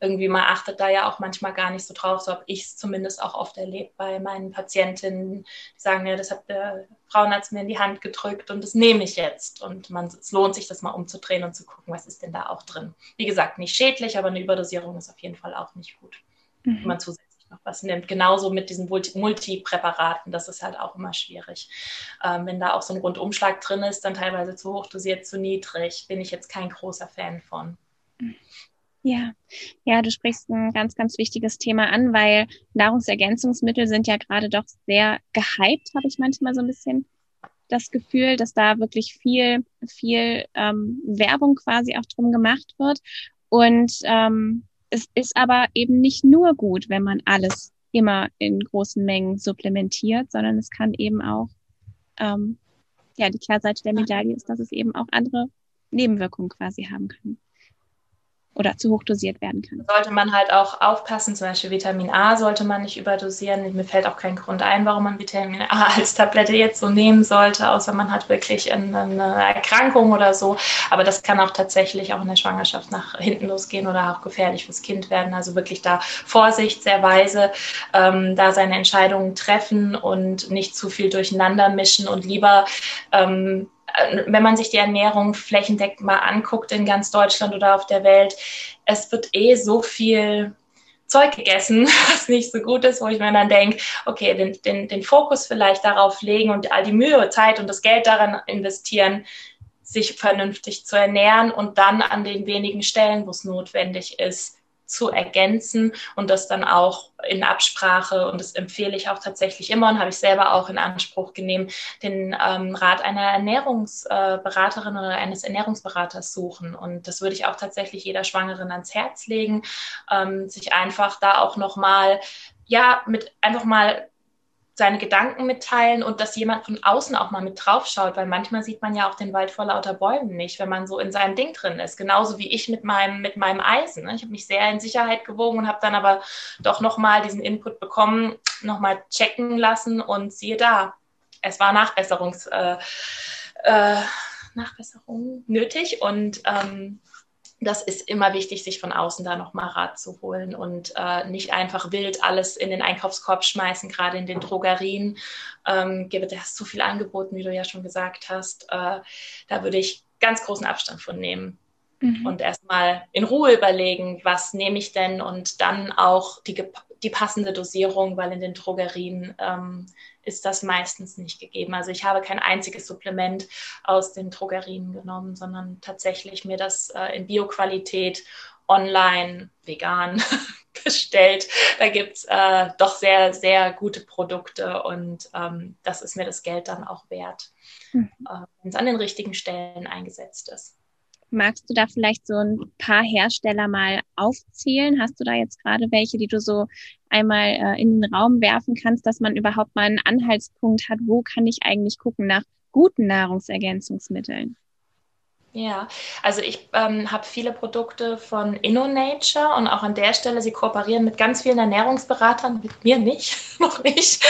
irgendwie man achtet da ja auch manchmal gar nicht so drauf. So habe ich es zumindest auch oft erlebt bei meinen Patientinnen, die sagen, ja, das hat der Frauenarzt mir in die Hand gedrückt und das nehme ich jetzt. Und man, es lohnt sich, das mal umzudrehen und zu gucken, was ist denn da auch drin. Wie gesagt, nicht schädlich, aber eine Überdosierung ist auf jeden Fall auch nicht gut, mhm. wenn man zusätzlich noch was nimmt. Genauso mit diesen Multipräparaten, das ist halt auch immer schwierig. Ähm, wenn da auch so ein Rundumschlag drin ist, dann teilweise zu hoch dosiert, zu niedrig, bin ich jetzt kein großer Fan von. Mhm. Ja, ja, du sprichst ein ganz, ganz wichtiges Thema an, weil Nahrungsergänzungsmittel sind ja gerade doch sehr gehypt, habe ich manchmal so ein bisschen das Gefühl, dass da wirklich viel, viel ähm, Werbung quasi auch drum gemacht wird. Und ähm, es ist aber eben nicht nur gut, wenn man alles immer in großen Mengen supplementiert, sondern es kann eben auch, ähm, ja, die Kehrseite der Medaille ist, dass es eben auch andere Nebenwirkungen quasi haben kann oder zu hoch dosiert werden kann. Sollte man halt auch aufpassen, zum Beispiel Vitamin A sollte man nicht überdosieren. Mir fällt auch kein Grund ein, warum man Vitamin A als Tablette jetzt so nehmen sollte, außer man hat wirklich eine Erkrankung oder so. Aber das kann auch tatsächlich auch in der Schwangerschaft nach hinten losgehen oder auch gefährlich fürs Kind werden. Also wirklich da Vorsicht, sehr weise, ähm, da seine Entscheidungen treffen und nicht zu viel durcheinander mischen und lieber ähm, äh, wenn man sich die Ernährung flächendeckend mal anguckt in ganz Deutschland oder auf der Welt, es wird eh so viel Zeug gegessen, was nicht so gut ist, wo ich mir dann denke, okay, den, den, den Fokus vielleicht darauf legen und all die Mühe, Zeit und das Geld daran investieren, sich vernünftig zu ernähren und dann an den wenigen Stellen, wo es notwendig ist, zu ergänzen und das dann auch in Absprache, und das empfehle ich auch tatsächlich immer und habe ich selber auch in Anspruch genommen, den ähm, Rat einer Ernährungsberaterin oder eines Ernährungsberaters suchen. Und das würde ich auch tatsächlich jeder Schwangeren ans Herz legen, ähm, sich einfach da auch nochmal, ja, mit einfach mal seine Gedanken mitteilen und dass jemand von außen auch mal mit drauf schaut, weil manchmal sieht man ja auch den Wald vor lauter Bäumen nicht, wenn man so in seinem Ding drin ist. Genauso wie ich mit meinem, mit meinem Eisen. Ne? Ich habe mich sehr in Sicherheit gewogen und habe dann aber doch nochmal diesen Input bekommen, nochmal checken lassen und siehe da, es war Nachbesserungs, äh, äh, Nachbesserung nötig und ähm, das ist immer wichtig, sich von außen da nochmal Rat zu holen und äh, nicht einfach wild alles in den Einkaufskorb schmeißen, gerade in den Drogerien. Ähm, gibt es zu viel angeboten, wie du ja schon gesagt hast. Äh, da würde ich ganz großen Abstand von nehmen. Mhm. Und erstmal in Ruhe überlegen, was nehme ich denn und dann auch die, die passende Dosierung, weil in den Drogerien ähm, ist das meistens nicht gegeben. Also ich habe kein einziges Supplement aus den Drogerien genommen, sondern tatsächlich mir das äh, in Bioqualität online, vegan bestellt. Da gibt es äh, doch sehr, sehr gute Produkte und ähm, das ist mir das Geld dann auch wert, mhm. äh, wenn es an den richtigen Stellen eingesetzt ist. Magst du da vielleicht so ein paar Hersteller mal aufzählen? Hast du da jetzt gerade welche, die du so einmal äh, in den Raum werfen kannst, dass man überhaupt mal einen Anhaltspunkt hat, wo kann ich eigentlich gucken nach guten Nahrungsergänzungsmitteln? Ja, also ich ähm, habe viele Produkte von InnoNature und auch an der Stelle, sie kooperieren mit ganz vielen Ernährungsberatern, mit mir nicht, noch nicht.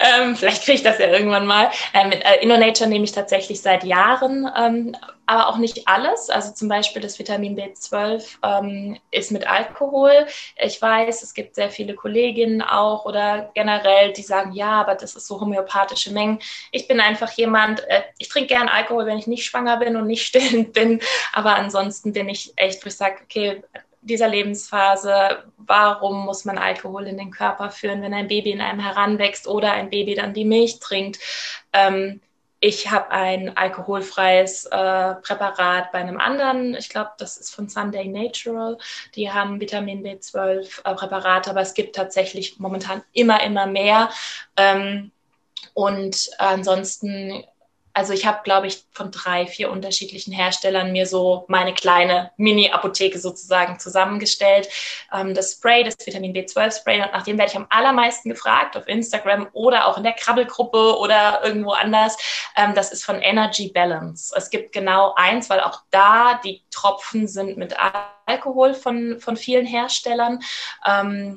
Ähm, vielleicht kriege ich das ja irgendwann mal. Äh, mit äh, InnoNature nehme ich tatsächlich seit Jahren ähm, aber auch nicht alles. Also zum Beispiel das Vitamin B12 ähm, ist mit Alkohol. Ich weiß, es gibt sehr viele Kolleginnen auch oder generell, die sagen, ja, aber das ist so homöopathische Mengen. Ich bin einfach jemand, äh, ich trinke gern Alkohol, wenn ich nicht schwanger bin und nicht stillend bin. Aber ansonsten bin ich echt, wo ich sage, okay, dieser Lebensphase, warum muss man Alkohol in den Körper führen, wenn ein Baby in einem heranwächst oder ein Baby dann die Milch trinkt? Ähm, ich habe ein alkoholfreies äh, Präparat bei einem anderen. Ich glaube, das ist von Sunday Natural. Die haben Vitamin B12 äh, Präparate, aber es gibt tatsächlich momentan immer, immer mehr. Ähm, und ansonsten also ich habe, glaube ich, von drei, vier unterschiedlichen Herstellern mir so meine kleine Mini-Apotheke sozusagen zusammengestellt. Ähm, das Spray, das Vitamin B12-Spray, und nach dem werde ich am allermeisten gefragt auf Instagram oder auch in der Krabbelgruppe oder irgendwo anders. Ähm, das ist von Energy Balance. Es gibt genau eins, weil auch da die Tropfen sind mit Alkohol von, von vielen Herstellern. Ähm,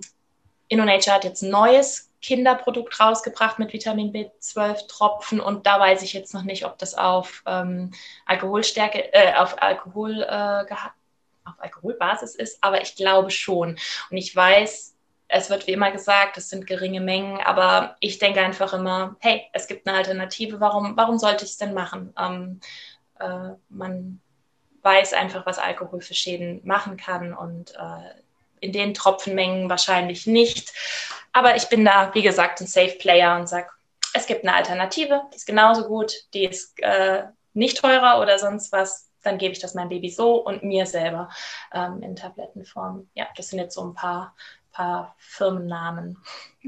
InnoNature hat jetzt ein neues Kinderprodukt rausgebracht mit Vitamin B12 Tropfen und da weiß ich jetzt noch nicht, ob das auf ähm, Alkoholstärke, äh, auf Alkohol, äh, auf Alkoholbasis ist, aber ich glaube schon. Und ich weiß, es wird wie immer gesagt, es sind geringe Mengen, aber ich denke einfach immer, hey, es gibt eine Alternative, warum, warum sollte ich es denn machen? Ähm, äh, man weiß einfach, was Alkohol für Schäden machen kann und äh, in den Tropfenmengen wahrscheinlich nicht. Aber ich bin da, wie gesagt, ein Safe Player und sage, es gibt eine Alternative, die ist genauso gut, die ist äh, nicht teurer oder sonst was. Dann gebe ich das meinem Baby so und mir selber ähm, in Tablettenform. Ja, das sind jetzt so ein paar paar Firmennamen.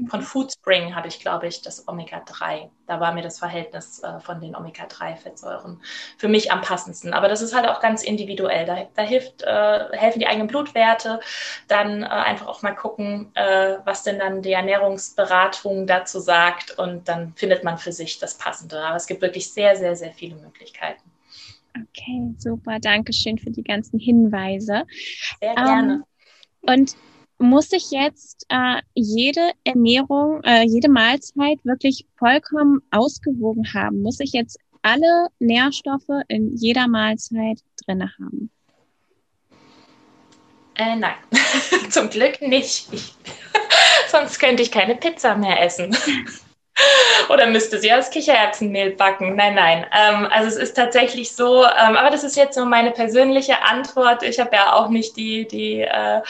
Von Foodspring habe ich, glaube ich, das Omega-3. Da war mir das Verhältnis äh, von den Omega-3-Fettsäuren für mich am passendsten. Aber das ist halt auch ganz individuell. Da, da hilft, äh, helfen die eigenen Blutwerte. Dann äh, einfach auch mal gucken, äh, was denn dann die Ernährungsberatung dazu sagt. Und dann findet man für sich das Passende. Aber es gibt wirklich sehr, sehr, sehr viele Möglichkeiten. Okay, super. Dankeschön für die ganzen Hinweise. Sehr gerne. Um, und muss ich jetzt äh, jede Ernährung, äh, jede Mahlzeit wirklich vollkommen ausgewogen haben? Muss ich jetzt alle Nährstoffe in jeder Mahlzeit drinne haben? Äh, nein, zum Glück nicht. Ich, sonst könnte ich keine Pizza mehr essen. Oder müsste sie aus Kichererbsenmehl backen? Nein, nein. Ähm, also es ist tatsächlich so, ähm, aber das ist jetzt nur meine persönliche Antwort. Ich habe ja auch nicht die, die äh,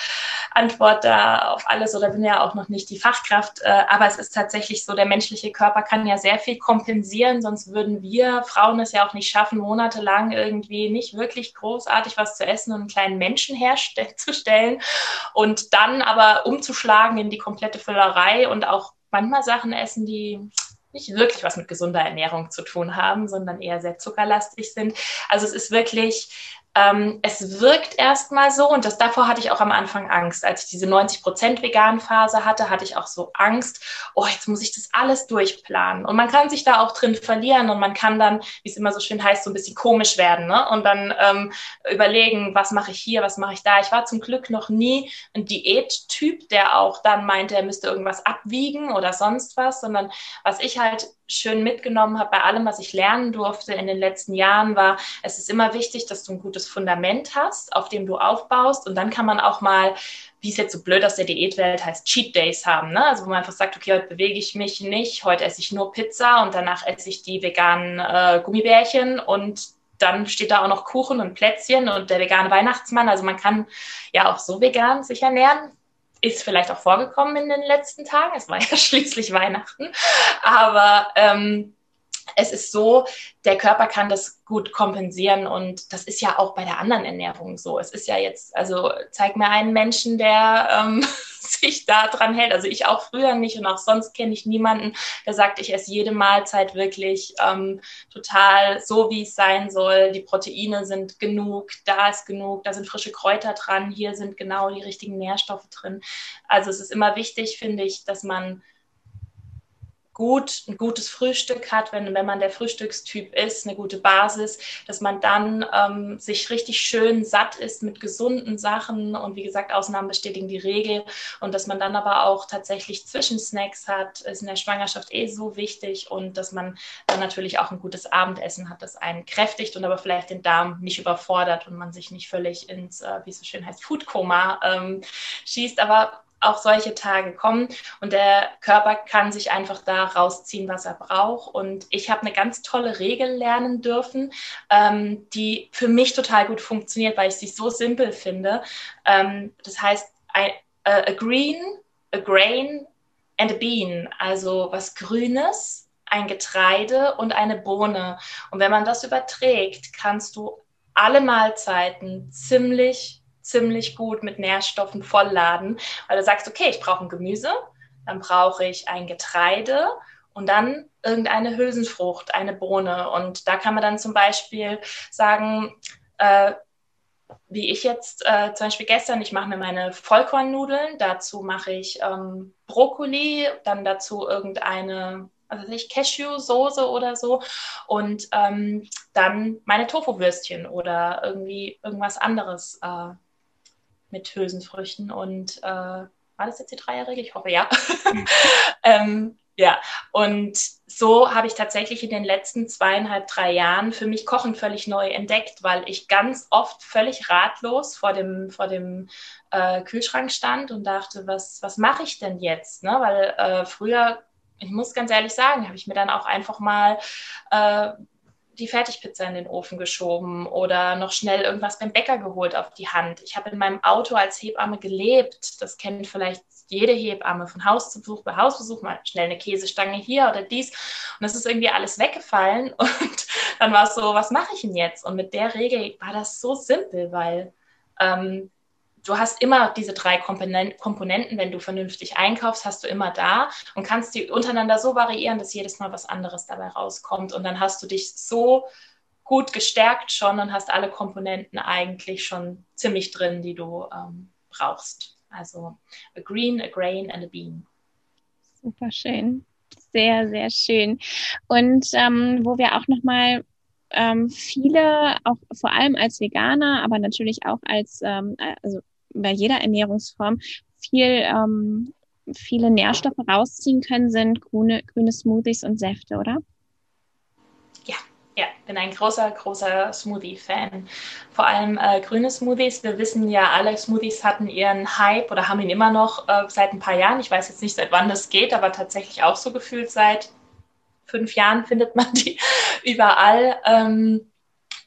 Antwort da auf alles oder bin ja auch noch nicht die Fachkraft. Äh, aber es ist tatsächlich so, der menschliche Körper kann ja sehr viel kompensieren, sonst würden wir Frauen es ja auch nicht schaffen, monatelang irgendwie nicht wirklich großartig was zu essen und einen kleinen Menschen herzustellen und dann aber umzuschlagen in die komplette Füllerei und auch manchmal Sachen essen, die nicht wirklich was mit gesunder Ernährung zu tun haben, sondern eher sehr zuckerlastig sind. Also es ist wirklich ähm, es wirkt erstmal so und das davor hatte ich auch am Anfang Angst. Als ich diese 90% vegan Phase hatte, hatte ich auch so Angst, oh, jetzt muss ich das alles durchplanen. Und man kann sich da auch drin verlieren und man kann dann, wie es immer so schön heißt, so ein bisschen komisch werden ne? und dann ähm, überlegen, was mache ich hier, was mache ich da. Ich war zum Glück noch nie ein Diättyp, der auch dann meinte, er müsste irgendwas abwiegen oder sonst was, sondern was ich halt schön mitgenommen habe bei allem, was ich lernen durfte in den letzten Jahren, war, es ist immer wichtig, dass du ein gutes Fundament hast, auf dem du aufbaust. Und dann kann man auch mal, wie es jetzt so blöd aus der Diätwelt heißt, Cheat Days haben. Ne? Also wo man einfach sagt, okay, heute bewege ich mich nicht, heute esse ich nur Pizza und danach esse ich die veganen äh, Gummibärchen und dann steht da auch noch Kuchen und Plätzchen und der vegane Weihnachtsmann. Also man kann ja auch so vegan sich ernähren ist vielleicht auch vorgekommen in den letzten Tagen. Es war ja schließlich Weihnachten. Aber ähm, es ist so, der Körper kann das gut kompensieren und das ist ja auch bei der anderen Ernährung so. Es ist ja jetzt, also zeig mir einen Menschen, der ähm, sich da dran hält. Also ich auch früher nicht und auch sonst kenne ich niemanden, der sagt, ich esse jede Mahlzeit wirklich ähm, total so, wie es sein soll. Die Proteine sind genug, da ist genug, da sind frische Kräuter dran, hier sind genau die richtigen Nährstoffe drin. Also es ist immer wichtig, finde ich, dass man gut, ein gutes Frühstück hat, wenn, wenn man der Frühstückstyp ist, eine gute Basis, dass man dann ähm, sich richtig schön satt ist mit gesunden Sachen und wie gesagt, Ausnahmen bestätigen die Regel und dass man dann aber auch tatsächlich Zwischensnacks hat, ist in der Schwangerschaft eh so wichtig und dass man dann natürlich auch ein gutes Abendessen hat, das einen kräftigt und aber vielleicht den Darm nicht überfordert und man sich nicht völlig ins, äh, wie es so schön heißt, Foodkoma ähm, schießt, aber auch solche Tage kommen und der Körper kann sich einfach da rausziehen, was er braucht. Und ich habe eine ganz tolle Regel lernen dürfen, ähm, die für mich total gut funktioniert, weil ich sie so simpel finde. Ähm, das heißt, uh, a green, a grain and a bean, also was Grünes, ein Getreide und eine Bohne. Und wenn man das überträgt, kannst du alle Mahlzeiten ziemlich ziemlich gut mit Nährstoffen vollladen, weil du sagst, okay, ich brauche ein Gemüse, dann brauche ich ein Getreide und dann irgendeine Hülsenfrucht, eine Bohne. Und da kann man dann zum Beispiel sagen, äh, wie ich jetzt äh, zum Beispiel gestern, ich mache mir meine Vollkornnudeln, dazu mache ich ähm, Brokkoli, dann dazu irgendeine also nicht Cashew-Soße oder so und ähm, dann meine Tofu-Würstchen oder irgendwie irgendwas anderes äh, mit Hülsenfrüchten und äh, war das jetzt die Dreierregel? Ich hoffe ja. ähm, ja, und so habe ich tatsächlich in den letzten zweieinhalb, drei Jahren für mich Kochen völlig neu entdeckt, weil ich ganz oft völlig ratlos vor dem, vor dem äh, Kühlschrank stand und dachte, was, was mache ich denn jetzt? Ne? Weil äh, früher, ich muss ganz ehrlich sagen, habe ich mir dann auch einfach mal äh, die Fertigpizza in den Ofen geschoben oder noch schnell irgendwas beim Bäcker geholt auf die Hand. Ich habe in meinem Auto als Hebamme gelebt. Das kennt vielleicht jede Hebamme von Haus zu Besuch bei Hausbesuch, mal schnell eine Käsestange hier oder dies. Und das ist irgendwie alles weggefallen. Und dann war es so, was mache ich denn jetzt? Und mit der Regel war das so simpel, weil ähm, du hast immer diese drei Komponenten, wenn du vernünftig einkaufst, hast du immer da und kannst die untereinander so variieren, dass jedes Mal was anderes dabei rauskommt. Und dann hast du dich so gut gestärkt schon und hast alle Komponenten eigentlich schon ziemlich drin, die du ähm, brauchst. Also a green, a grain and a bean. Super schön. Sehr, sehr schön. Und ähm, wo wir auch nochmal ähm, viele, auch vor allem als Veganer, aber natürlich auch als, ähm, also bei jeder Ernährungsform viel, ähm, viele Nährstoffe rausziehen können, sind grüne, grüne Smoothies und Säfte, oder? Ja, ja, bin ein großer, großer Smoothie-Fan. Vor allem äh, grüne Smoothies. Wir wissen ja, alle Smoothies hatten ihren Hype oder haben ihn immer noch äh, seit ein paar Jahren. Ich weiß jetzt nicht, seit wann das geht, aber tatsächlich auch so gefühlt seit fünf Jahren findet man die überall. Ähm,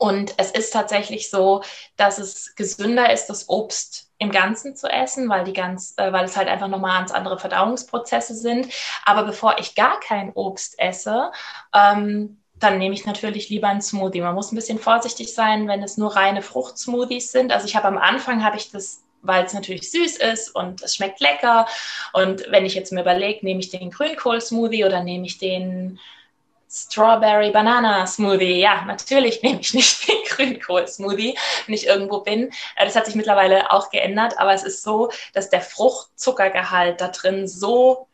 und es ist tatsächlich so, dass es gesünder ist, das Obst im Ganzen zu essen, weil die ganz, äh, weil es halt einfach nochmal ganz andere Verdauungsprozesse sind. Aber bevor ich gar kein Obst esse, ähm, dann nehme ich natürlich lieber einen Smoothie. Man muss ein bisschen vorsichtig sein, wenn es nur reine Fruchtsmoothies sind. Also ich habe am Anfang habe ich das weil es natürlich süß ist und es schmeckt lecker. Und wenn ich jetzt mir überlege, nehme ich den Grünkohl-Smoothie oder nehme ich den Strawberry Banana Smoothie. Ja, natürlich nehme ich nicht den Grünkohl Smoothie, wenn ich irgendwo bin. Äh, das hat sich mittlerweile auch geändert, aber es ist so, dass der Fruchtzuckergehalt da drin so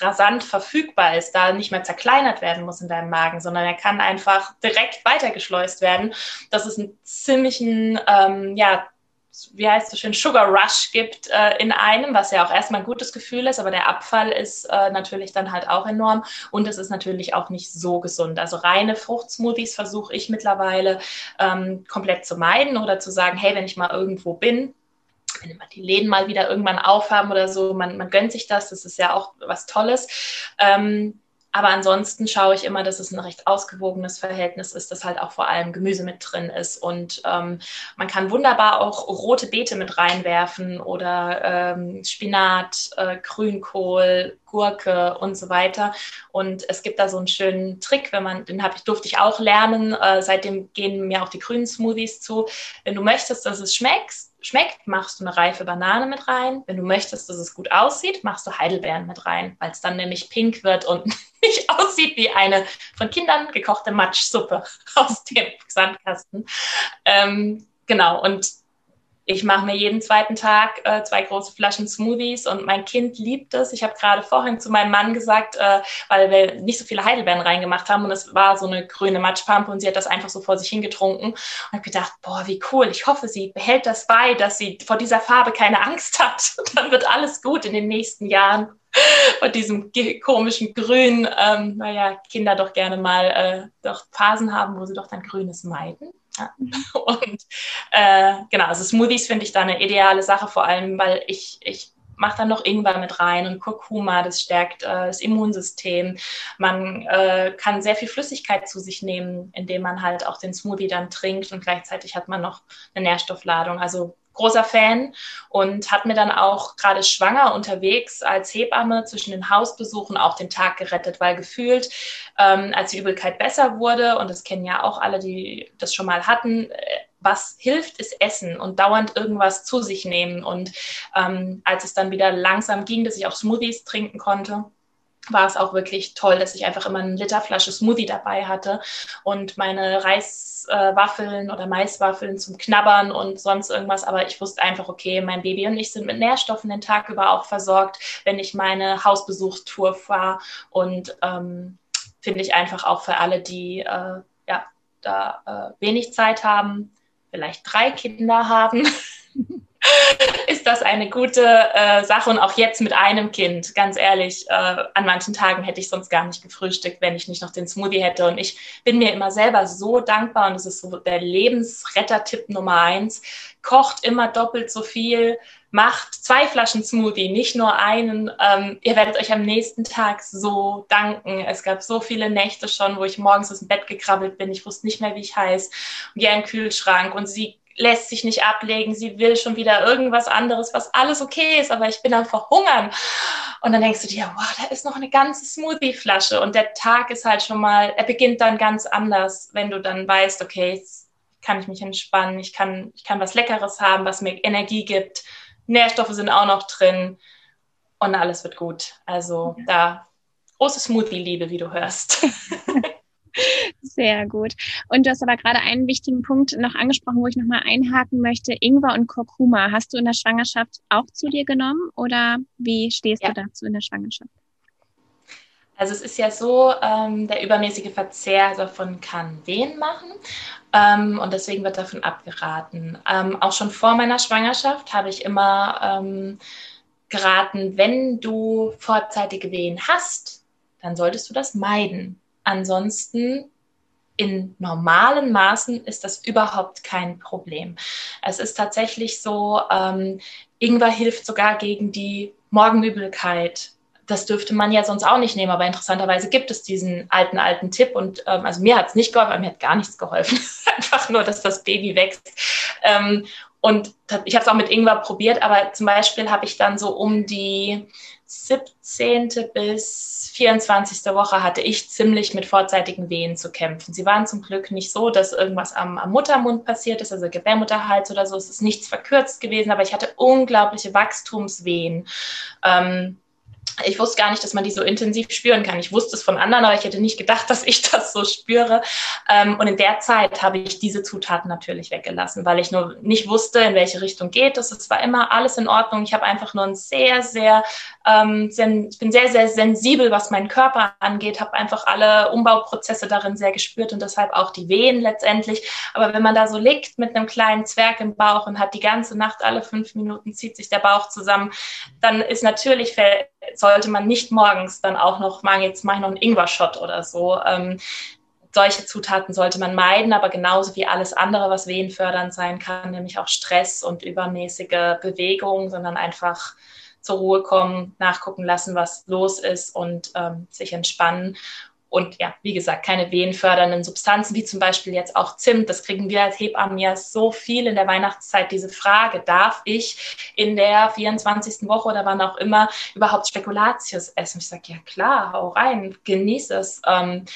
rasant verfügbar ist, da nicht mehr zerkleinert werden muss in deinem Magen, sondern er kann einfach direkt weitergeschleust werden. Das ist ein ziemlichen ähm, ja, wie heißt es schön, Sugar Rush gibt äh, in einem, was ja auch erstmal ein gutes Gefühl ist, aber der Abfall ist äh, natürlich dann halt auch enorm und es ist natürlich auch nicht so gesund. Also reine Fruchtsmoothies versuche ich mittlerweile ähm, komplett zu meiden oder zu sagen, hey, wenn ich mal irgendwo bin, wenn immer die Läden mal wieder irgendwann aufhaben oder so, man, man gönnt sich das, das ist ja auch was Tolles. Ähm, aber ansonsten schaue ich immer, dass es ein recht ausgewogenes Verhältnis ist, dass halt auch vor allem Gemüse mit drin ist. Und ähm, man kann wunderbar auch rote Beete mit reinwerfen oder ähm, Spinat, äh, Grünkohl, Gurke und so weiter. Und es gibt da so einen schönen Trick, wenn man, den habe ich, durfte ich auch lernen. Äh, seitdem gehen mir auch die grünen Smoothies zu. Wenn du möchtest, dass es schmeckt, schmeckt, machst du eine reife Banane mit rein. Wenn du möchtest, dass es gut aussieht, machst du Heidelbeeren mit rein, weil es dann nämlich pink wird und nicht aussieht wie eine von Kindern gekochte Matschsuppe aus dem Sandkasten. Ähm, genau, und ich mache mir jeden zweiten Tag äh, zwei große Flaschen Smoothies und mein Kind liebt es. Ich habe gerade vorhin zu meinem Mann gesagt, äh, weil wir nicht so viele Heidelbeeren reingemacht haben und es war so eine grüne Matschpampe und sie hat das einfach so vor sich hingetrunken und habe gedacht, boah, wie cool. Ich hoffe, sie behält das bei, dass sie vor dieser Farbe keine Angst hat. Dann wird alles gut in den nächsten Jahren. Von diesem komischen Grün, ähm, naja, Kinder doch gerne mal äh, doch Phasen haben, wo sie doch dann Grünes meiden. Und äh, genau, also Smoothies finde ich da eine ideale Sache, vor allem, weil ich, ich mache dann noch Ingwer mit rein und Kurkuma, das stärkt äh, das Immunsystem. Man äh, kann sehr viel Flüssigkeit zu sich nehmen, indem man halt auch den Smoothie dann trinkt und gleichzeitig hat man noch eine Nährstoffladung. Also großer Fan und hat mir dann auch gerade schwanger unterwegs als Hebamme zwischen den Hausbesuchen auch den Tag gerettet, weil gefühlt, ähm, als die Übelkeit besser wurde, und das kennen ja auch alle, die das schon mal hatten, äh, was hilft, ist Essen und dauernd irgendwas zu sich nehmen. Und ähm, als es dann wieder langsam ging, dass ich auch Smoothies trinken konnte, war es auch wirklich toll, dass ich einfach immer eine Literflasche Smoothie dabei hatte und meine Reiswaffeln oder Maiswaffeln zum Knabbern und sonst irgendwas. Aber ich wusste einfach, okay, mein Baby und ich sind mit Nährstoffen den Tag über auch versorgt, wenn ich meine Hausbesuchstour fahre. Und ähm, finde ich einfach auch für alle, die äh, ja, da äh, wenig Zeit haben, vielleicht drei Kinder haben. ist das eine gute äh, Sache und auch jetzt mit einem Kind, ganz ehrlich, äh, an manchen Tagen hätte ich sonst gar nicht gefrühstückt, wenn ich nicht noch den Smoothie hätte und ich bin mir immer selber so dankbar und das ist so der Lebensretter-Tipp Nummer eins, kocht immer doppelt so viel, macht zwei Flaschen Smoothie, nicht nur einen. Ähm, ihr werdet euch am nächsten Tag so danken. Es gab so viele Nächte schon, wo ich morgens aus dem Bett gekrabbelt bin. Ich wusste nicht mehr, wie ich heiß. Und gehe in Kühlschrank und sie lässt sich nicht ablegen, sie will schon wieder irgendwas anderes, was alles okay ist, aber ich bin am Verhungern. Und dann denkst du dir, wow, da ist noch eine ganze Smoothie-Flasche und der Tag ist halt schon mal, er beginnt dann ganz anders, wenn du dann weißt, okay, jetzt kann ich mich entspannen, ich kann, ich kann was Leckeres haben, was mir Energie gibt, Nährstoffe sind auch noch drin und alles wird gut. Also da große Smoothie-Liebe, wie du hörst. Sehr gut. Und du hast aber gerade einen wichtigen Punkt noch angesprochen, wo ich nochmal einhaken möchte. Ingwer und Kurkuma. Hast du in der Schwangerschaft auch zu dir genommen oder wie stehst ja. du dazu in der Schwangerschaft? Also es ist ja so, ähm, der übermäßige Verzehr davon kann Wehen machen ähm, und deswegen wird davon abgeraten. Ähm, auch schon vor meiner Schwangerschaft habe ich immer ähm, geraten, wenn du vorzeitige Wehen hast, dann solltest du das meiden. Ansonsten in normalen Maßen ist das überhaupt kein Problem. Es ist tatsächlich so, ähm, Ingwer hilft sogar gegen die Morgenübelkeit. Das dürfte man ja sonst auch nicht nehmen, aber interessanterweise gibt es diesen alten, alten Tipp und ähm, also mir hat es nicht geholfen, mir hat gar nichts geholfen. Einfach nur, dass das Baby wächst. Ähm, und ich habe es auch mit Ingwer probiert, aber zum Beispiel habe ich dann so um die 17. bis 24. Woche hatte ich ziemlich mit vorzeitigen Wehen zu kämpfen. Sie waren zum Glück nicht so, dass irgendwas am, am Muttermund passiert ist, also Gebärmutterhals oder so. Es ist nichts verkürzt gewesen, aber ich hatte unglaubliche Wachstumswehen. Ähm, ich wusste gar nicht, dass man die so intensiv spüren kann. Ich wusste es von anderen, aber ich hätte nicht gedacht, dass ich das so spüre. Ähm, und in der Zeit habe ich diese Zutaten natürlich weggelassen, weil ich nur nicht wusste, in welche Richtung geht es. Es war immer alles in Ordnung. Ich habe einfach nur ein sehr, sehr, ähm, ich bin sehr, sehr sensibel, was meinen Körper angeht, habe einfach alle Umbauprozesse darin sehr gespürt und deshalb auch die Wehen letztendlich. Aber wenn man da so liegt mit einem kleinen Zwerg im Bauch und hat die ganze Nacht alle fünf Minuten zieht sich der Bauch zusammen, dann ist natürlich sollte man nicht morgens dann auch noch machen, jetzt mache ich noch einen Ingwer-Shot oder so. Ähm, solche Zutaten sollte man meiden, aber genauso wie alles andere, was wehenfördernd sein kann, nämlich auch Stress und übermäßige Bewegung, sondern einfach zur Ruhe kommen, nachgucken lassen, was los ist und ähm, sich entspannen. Und ja, wie gesagt, keine wehenfördernden Substanzen, wie zum Beispiel jetzt auch Zimt. Das kriegen wir als Hebammen ja so viel in der Weihnachtszeit, diese Frage, darf ich in der 24. Woche oder wann auch immer überhaupt Spekulatius essen? Ich sage, ja klar, hau rein, genieß es. Ähm,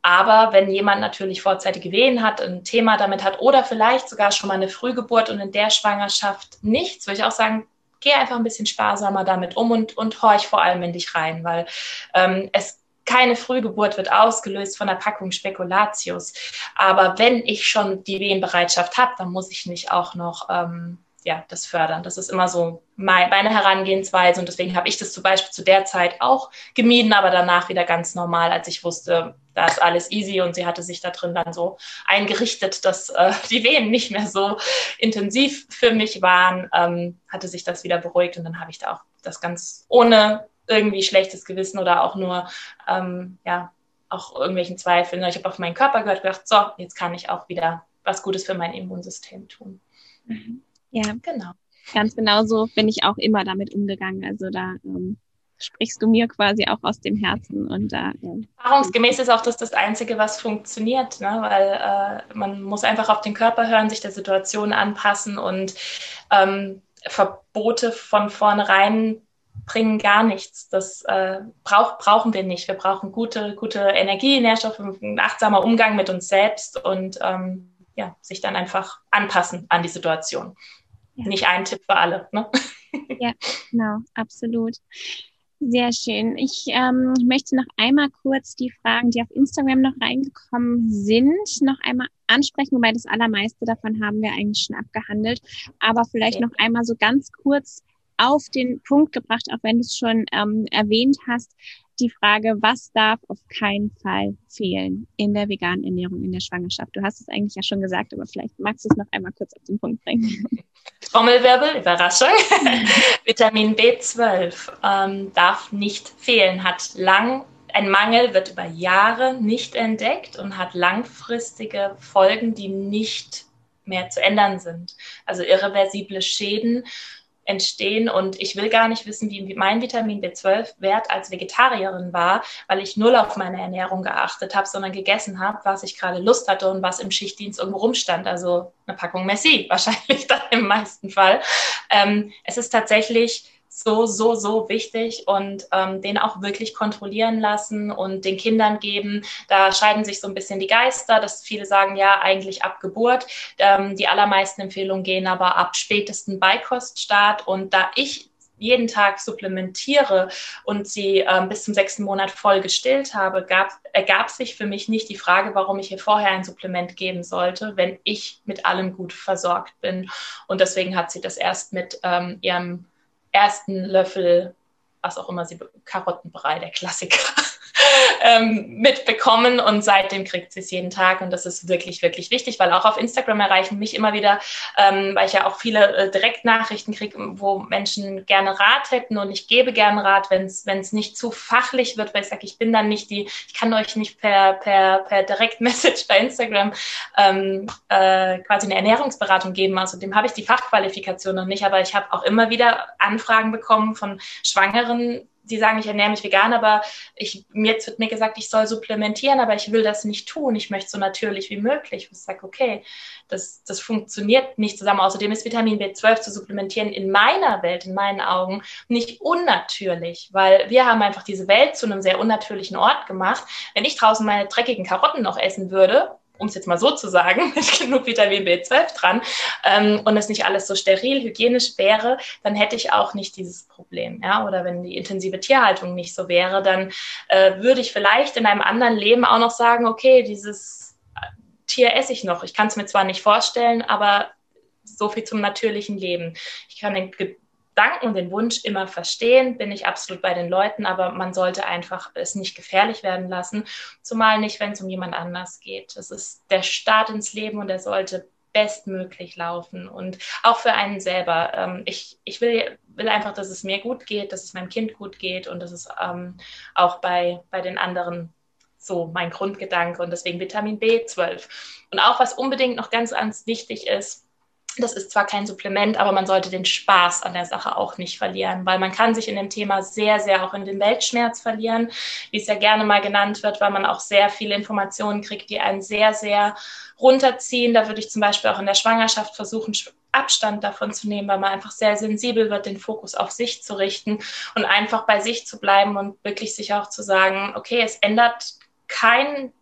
aber wenn jemand natürlich vorzeitige Wehen hat, ein Thema damit hat oder vielleicht sogar schon mal eine Frühgeburt und in der Schwangerschaft nichts, würde ich auch sagen, geh einfach ein bisschen sparsamer damit um und, und horch vor allem in dich rein, weil ähm, es keine Frühgeburt wird ausgelöst von der Packung Spekulatius. Aber wenn ich schon die Wehenbereitschaft habe, dann muss ich nicht auch noch ähm, ja, das fördern. Das ist immer so mein, meine Herangehensweise und deswegen habe ich das zum Beispiel zu der Zeit auch gemieden, aber danach wieder ganz normal, als ich wusste, da ist alles easy und sie hatte sich da drin dann so eingerichtet, dass äh, die Wehen nicht mehr so intensiv für mich waren, ähm, hatte sich das wieder beruhigt und dann habe ich da auch das ganz ohne irgendwie schlechtes Gewissen oder auch nur ähm, ja auch irgendwelchen Zweifeln. Ich habe auf meinen Körper gehört, gedacht, so jetzt kann ich auch wieder was Gutes für mein Immunsystem tun. Mhm. Ja, genau. Ganz genau so bin ich auch immer damit umgegangen. Also da ähm, sprichst du mir quasi auch aus dem Herzen und da. Ja. Erfahrungsgemäß ist auch das das Einzige, was funktioniert, ne? weil äh, man muss einfach auf den Körper hören, sich der Situation anpassen und ähm, Verbote von vornherein bringen gar nichts. Das äh, brauch, brauchen wir nicht. Wir brauchen gute, gute Energie, Nährstoffe, ein achtsamer Umgang mit uns selbst und ähm, ja, sich dann einfach anpassen an die Situation. Ja. Nicht ein Tipp für alle. Ne? Ja, genau, absolut. Sehr schön. Ich ähm, möchte noch einmal kurz die Fragen, die auf Instagram noch reingekommen sind, noch einmal ansprechen, wobei das allermeiste davon haben wir eigentlich schon abgehandelt. Aber vielleicht okay. noch einmal so ganz kurz auf den Punkt gebracht, auch wenn du es schon ähm, erwähnt hast, die Frage, was darf auf keinen Fall fehlen in der veganen Ernährung in der Schwangerschaft? Du hast es eigentlich ja schon gesagt, aber vielleicht magst du es noch einmal kurz auf den Punkt bringen. Trommelwirbel, Überraschung. Vitamin B12 ähm, darf nicht fehlen, hat lang ein Mangel wird über Jahre nicht entdeckt und hat langfristige Folgen, die nicht mehr zu ändern sind. Also irreversible Schäden entstehen. Und ich will gar nicht wissen, wie mein Vitamin B12-Wert als Vegetarierin war, weil ich null auf meine Ernährung geachtet habe, sondern gegessen habe, was ich gerade Lust hatte und was im Schichtdienst irgendwo rumstand. Also eine Packung Messi wahrscheinlich dann im meisten Fall. Ähm, es ist tatsächlich so, so, so wichtig und ähm, den auch wirklich kontrollieren lassen und den Kindern geben. Da scheiden sich so ein bisschen die Geister, dass viele sagen, ja, eigentlich ab Geburt. Ähm, die allermeisten Empfehlungen gehen aber ab spätesten Beikoststart. Und da ich jeden Tag supplementiere und sie ähm, bis zum sechsten Monat voll gestillt habe, gab, ergab sich für mich nicht die Frage, warum ich ihr vorher ein Supplement geben sollte, wenn ich mit allem gut versorgt bin. Und deswegen hat sie das erst mit ähm, ihrem ersten Löffel, was auch immer sie, Karottenbrei, der Klassiker, ähm, mitbekommen und seitdem kriegt sie es jeden Tag und das ist wirklich, wirklich wichtig, weil auch auf Instagram erreichen mich immer wieder, ähm, weil ich ja auch viele äh, Direktnachrichten kriege, wo Menschen gerne Rat hätten und ich gebe gerne Rat, wenn es nicht zu fachlich wird, weil ich sage, ich bin dann nicht die, ich kann euch nicht per, per, per Direktmessage bei Instagram ähm, äh, quasi eine Ernährungsberatung geben, außerdem habe ich die Fachqualifikation noch nicht, aber ich habe auch immer wieder Anfragen bekommen von Schwangeren, die sagen, ich ernähre mich vegan, aber ich, jetzt wird mir gesagt, ich soll supplementieren, aber ich will das nicht tun. Ich möchte so natürlich wie möglich. Ich sage, okay, das, das funktioniert nicht zusammen. Außerdem ist Vitamin B12 zu supplementieren in meiner Welt, in meinen Augen, nicht unnatürlich, weil wir haben einfach diese Welt zu einem sehr unnatürlichen Ort gemacht. Wenn ich draußen meine dreckigen Karotten noch essen würde, um es jetzt mal so zu sagen, mit genug Vitamin B12 dran ähm, und es nicht alles so steril, hygienisch wäre, dann hätte ich auch nicht dieses Problem. Ja? Oder wenn die intensive Tierhaltung nicht so wäre, dann äh, würde ich vielleicht in einem anderen Leben auch noch sagen, okay, dieses Tier esse ich noch. Ich kann es mir zwar nicht vorstellen, aber so viel zum natürlichen Leben. Ich kann den Gedanken und den Wunsch immer verstehen, bin ich absolut bei den Leuten, aber man sollte einfach es nicht gefährlich werden lassen, zumal nicht, wenn es um jemand anders geht. Das ist der Start ins Leben und er sollte bestmöglich laufen und auch für einen selber. Ähm, ich, ich will, will einfach, dass es mir gut geht, dass es meinem Kind gut geht und dass es ähm, auch bei, bei den anderen so mein Grundgedanke und deswegen Vitamin B12. Und auch was unbedingt noch ganz, ganz wichtig ist, das ist zwar kein Supplement, aber man sollte den Spaß an der Sache auch nicht verlieren, weil man kann sich in dem Thema sehr, sehr auch in den Weltschmerz verlieren, wie es ja gerne mal genannt wird, weil man auch sehr viele Informationen kriegt, die einen sehr, sehr runterziehen. Da würde ich zum Beispiel auch in der Schwangerschaft versuchen, Abstand davon zu nehmen, weil man einfach sehr sensibel wird, den Fokus auf sich zu richten und einfach bei sich zu bleiben und wirklich sich auch zu sagen, okay, es ändert kein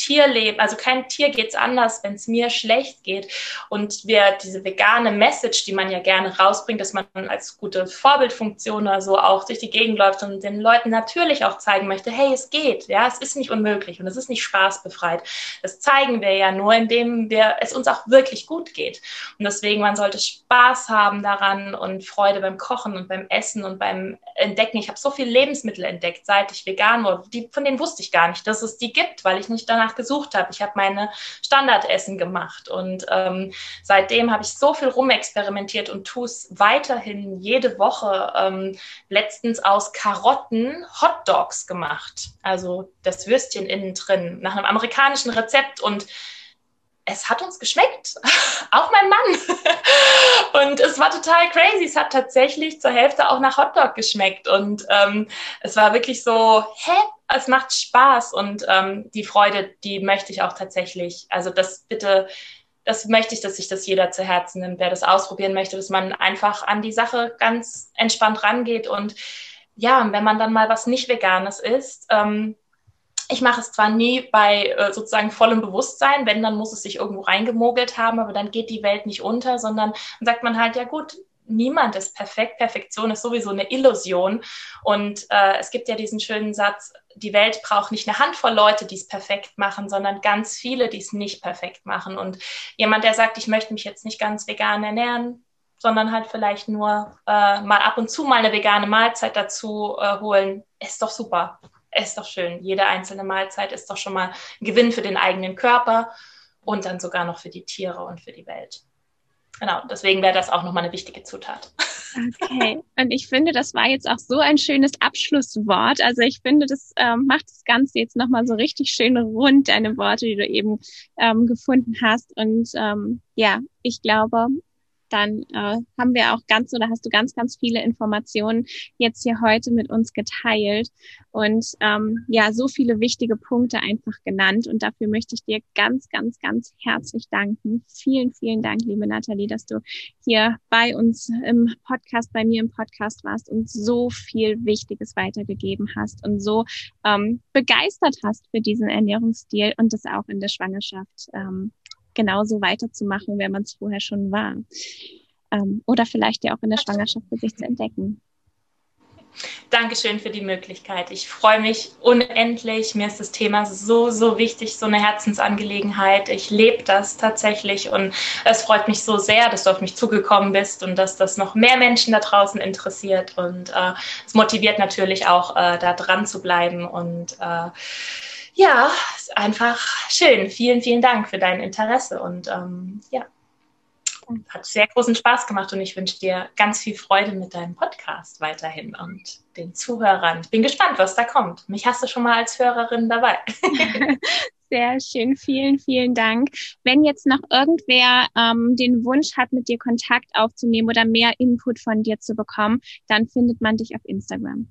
Tierleben, also kein Tier geht es anders, wenn es mir schlecht geht. Und wir diese vegane Message, die man ja gerne rausbringt, dass man als gute Vorbildfunktion oder so auch durch die Gegend läuft und den Leuten natürlich auch zeigen möchte, hey, es geht, ja, es ist nicht unmöglich und es ist nicht spaßbefreit. Das zeigen wir ja nur, indem wir es uns auch wirklich gut geht. Und deswegen, man sollte Spaß haben daran und Freude beim Kochen und beim Essen und beim Entdecken. Ich habe so viele Lebensmittel entdeckt, seit ich vegan wurde. Die, von denen wusste ich gar nicht, dass es die gibt, weil ich nicht danach gesucht habe. Ich habe meine Standardessen gemacht und ähm, seitdem habe ich so viel rumexperimentiert und tue es weiterhin jede Woche. Ähm, letztens aus Karotten Hot Dogs gemacht, also das Würstchen innen drin, nach einem amerikanischen Rezept und es hat uns geschmeckt, auch mein Mann. Und es war total crazy. Es hat tatsächlich zur Hälfte auch nach Hotdog geschmeckt. Und ähm, es war wirklich so, hä? Es macht Spaß und ähm, die Freude, die möchte ich auch tatsächlich. Also das bitte, das möchte ich, dass sich das jeder zu Herzen nimmt, wer das ausprobieren möchte, dass man einfach an die Sache ganz entspannt rangeht und ja, wenn man dann mal was nicht Veganes isst, ähm, ich mache es zwar nie bei äh, sozusagen vollem Bewusstsein, wenn, dann muss es sich irgendwo reingemogelt haben, aber dann geht die Welt nicht unter, sondern dann sagt man halt, ja gut, niemand ist perfekt. Perfektion ist sowieso eine Illusion. Und äh, es gibt ja diesen schönen Satz, die Welt braucht nicht eine Handvoll Leute, die es perfekt machen, sondern ganz viele, die es nicht perfekt machen. Und jemand, der sagt, ich möchte mich jetzt nicht ganz vegan ernähren, sondern halt vielleicht nur äh, mal ab und zu mal eine vegane Mahlzeit dazu äh, holen, ist doch super ist doch schön. Jede einzelne Mahlzeit ist doch schon mal ein Gewinn für den eigenen Körper und dann sogar noch für die Tiere und für die Welt. Genau, deswegen wäre das auch nochmal eine wichtige Zutat. Okay, und ich finde, das war jetzt auch so ein schönes Abschlusswort. Also ich finde, das ähm, macht das Ganze jetzt nochmal so richtig schön rund, deine Worte, die du eben ähm, gefunden hast. Und ähm, ja, ich glaube, dann äh, haben wir auch ganz oder hast du ganz, ganz viele Informationen jetzt hier heute mit uns geteilt und ähm, ja, so viele wichtige Punkte einfach genannt. Und dafür möchte ich dir ganz, ganz, ganz herzlich danken. Vielen, vielen Dank, liebe Nathalie, dass du hier bei uns im Podcast, bei mir im Podcast warst und so viel Wichtiges weitergegeben hast und so ähm, begeistert hast für diesen Ernährungsstil und das auch in der Schwangerschaft ähm, genauso weiterzumachen, wer man es vorher schon war. Ähm, oder vielleicht ja auch in der Schwangerschaft für sich zu entdecken. Dankeschön für die Möglichkeit. Ich freue mich unendlich. Mir ist das Thema so, so wichtig, so eine Herzensangelegenheit. Ich lebe das tatsächlich und es freut mich so sehr, dass du auf mich zugekommen bist und dass das noch mehr Menschen da draußen interessiert. Und äh, es motiviert natürlich auch, äh, da dran zu bleiben und äh, ja, ist einfach schön. Vielen, vielen Dank für dein Interesse und ähm, ja, hat sehr großen Spaß gemacht und ich wünsche dir ganz viel Freude mit deinem Podcast weiterhin und den Zuhörern. Ich bin gespannt, was da kommt. Mich hast du schon mal als Hörerin dabei. Sehr schön, vielen, vielen Dank. Wenn jetzt noch irgendwer ähm, den Wunsch hat, mit dir Kontakt aufzunehmen oder mehr Input von dir zu bekommen, dann findet man dich auf Instagram.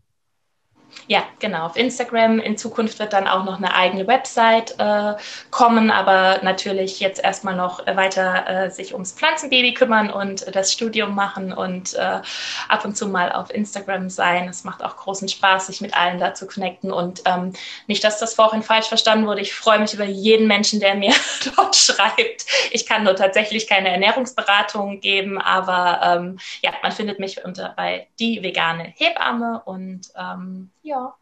Ja, genau. Auf Instagram. In Zukunft wird dann auch noch eine eigene Website äh, kommen, aber natürlich jetzt erstmal noch weiter äh, sich ums Pflanzenbaby kümmern und das Studium machen und äh, ab und zu mal auf Instagram sein. Es macht auch großen Spaß, sich mit allen da zu connecten und ähm, nicht, dass das vorhin falsch verstanden wurde. Ich freue mich über jeden Menschen, der mir dort schreibt. Ich kann nur tatsächlich keine Ernährungsberatung geben, aber ähm, ja, man findet mich unter bei die vegane Hebamme und ähm, ja,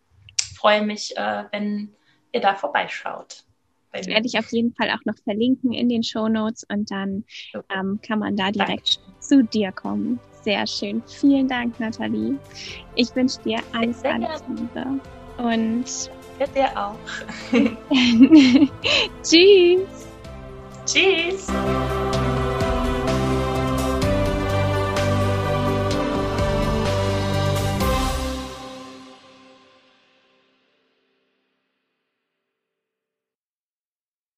freue mich, äh, wenn ihr da vorbeischaut. Das werde ich auf jeden Fall auch noch verlinken in den Show Notes und dann ähm, kann man da direkt Danke. zu dir kommen. Sehr schön. Vielen Dank, Nathalie. Ich wünsche dir alles, alles Liebe. Und ja, dir auch. Tschüss. Tschüss.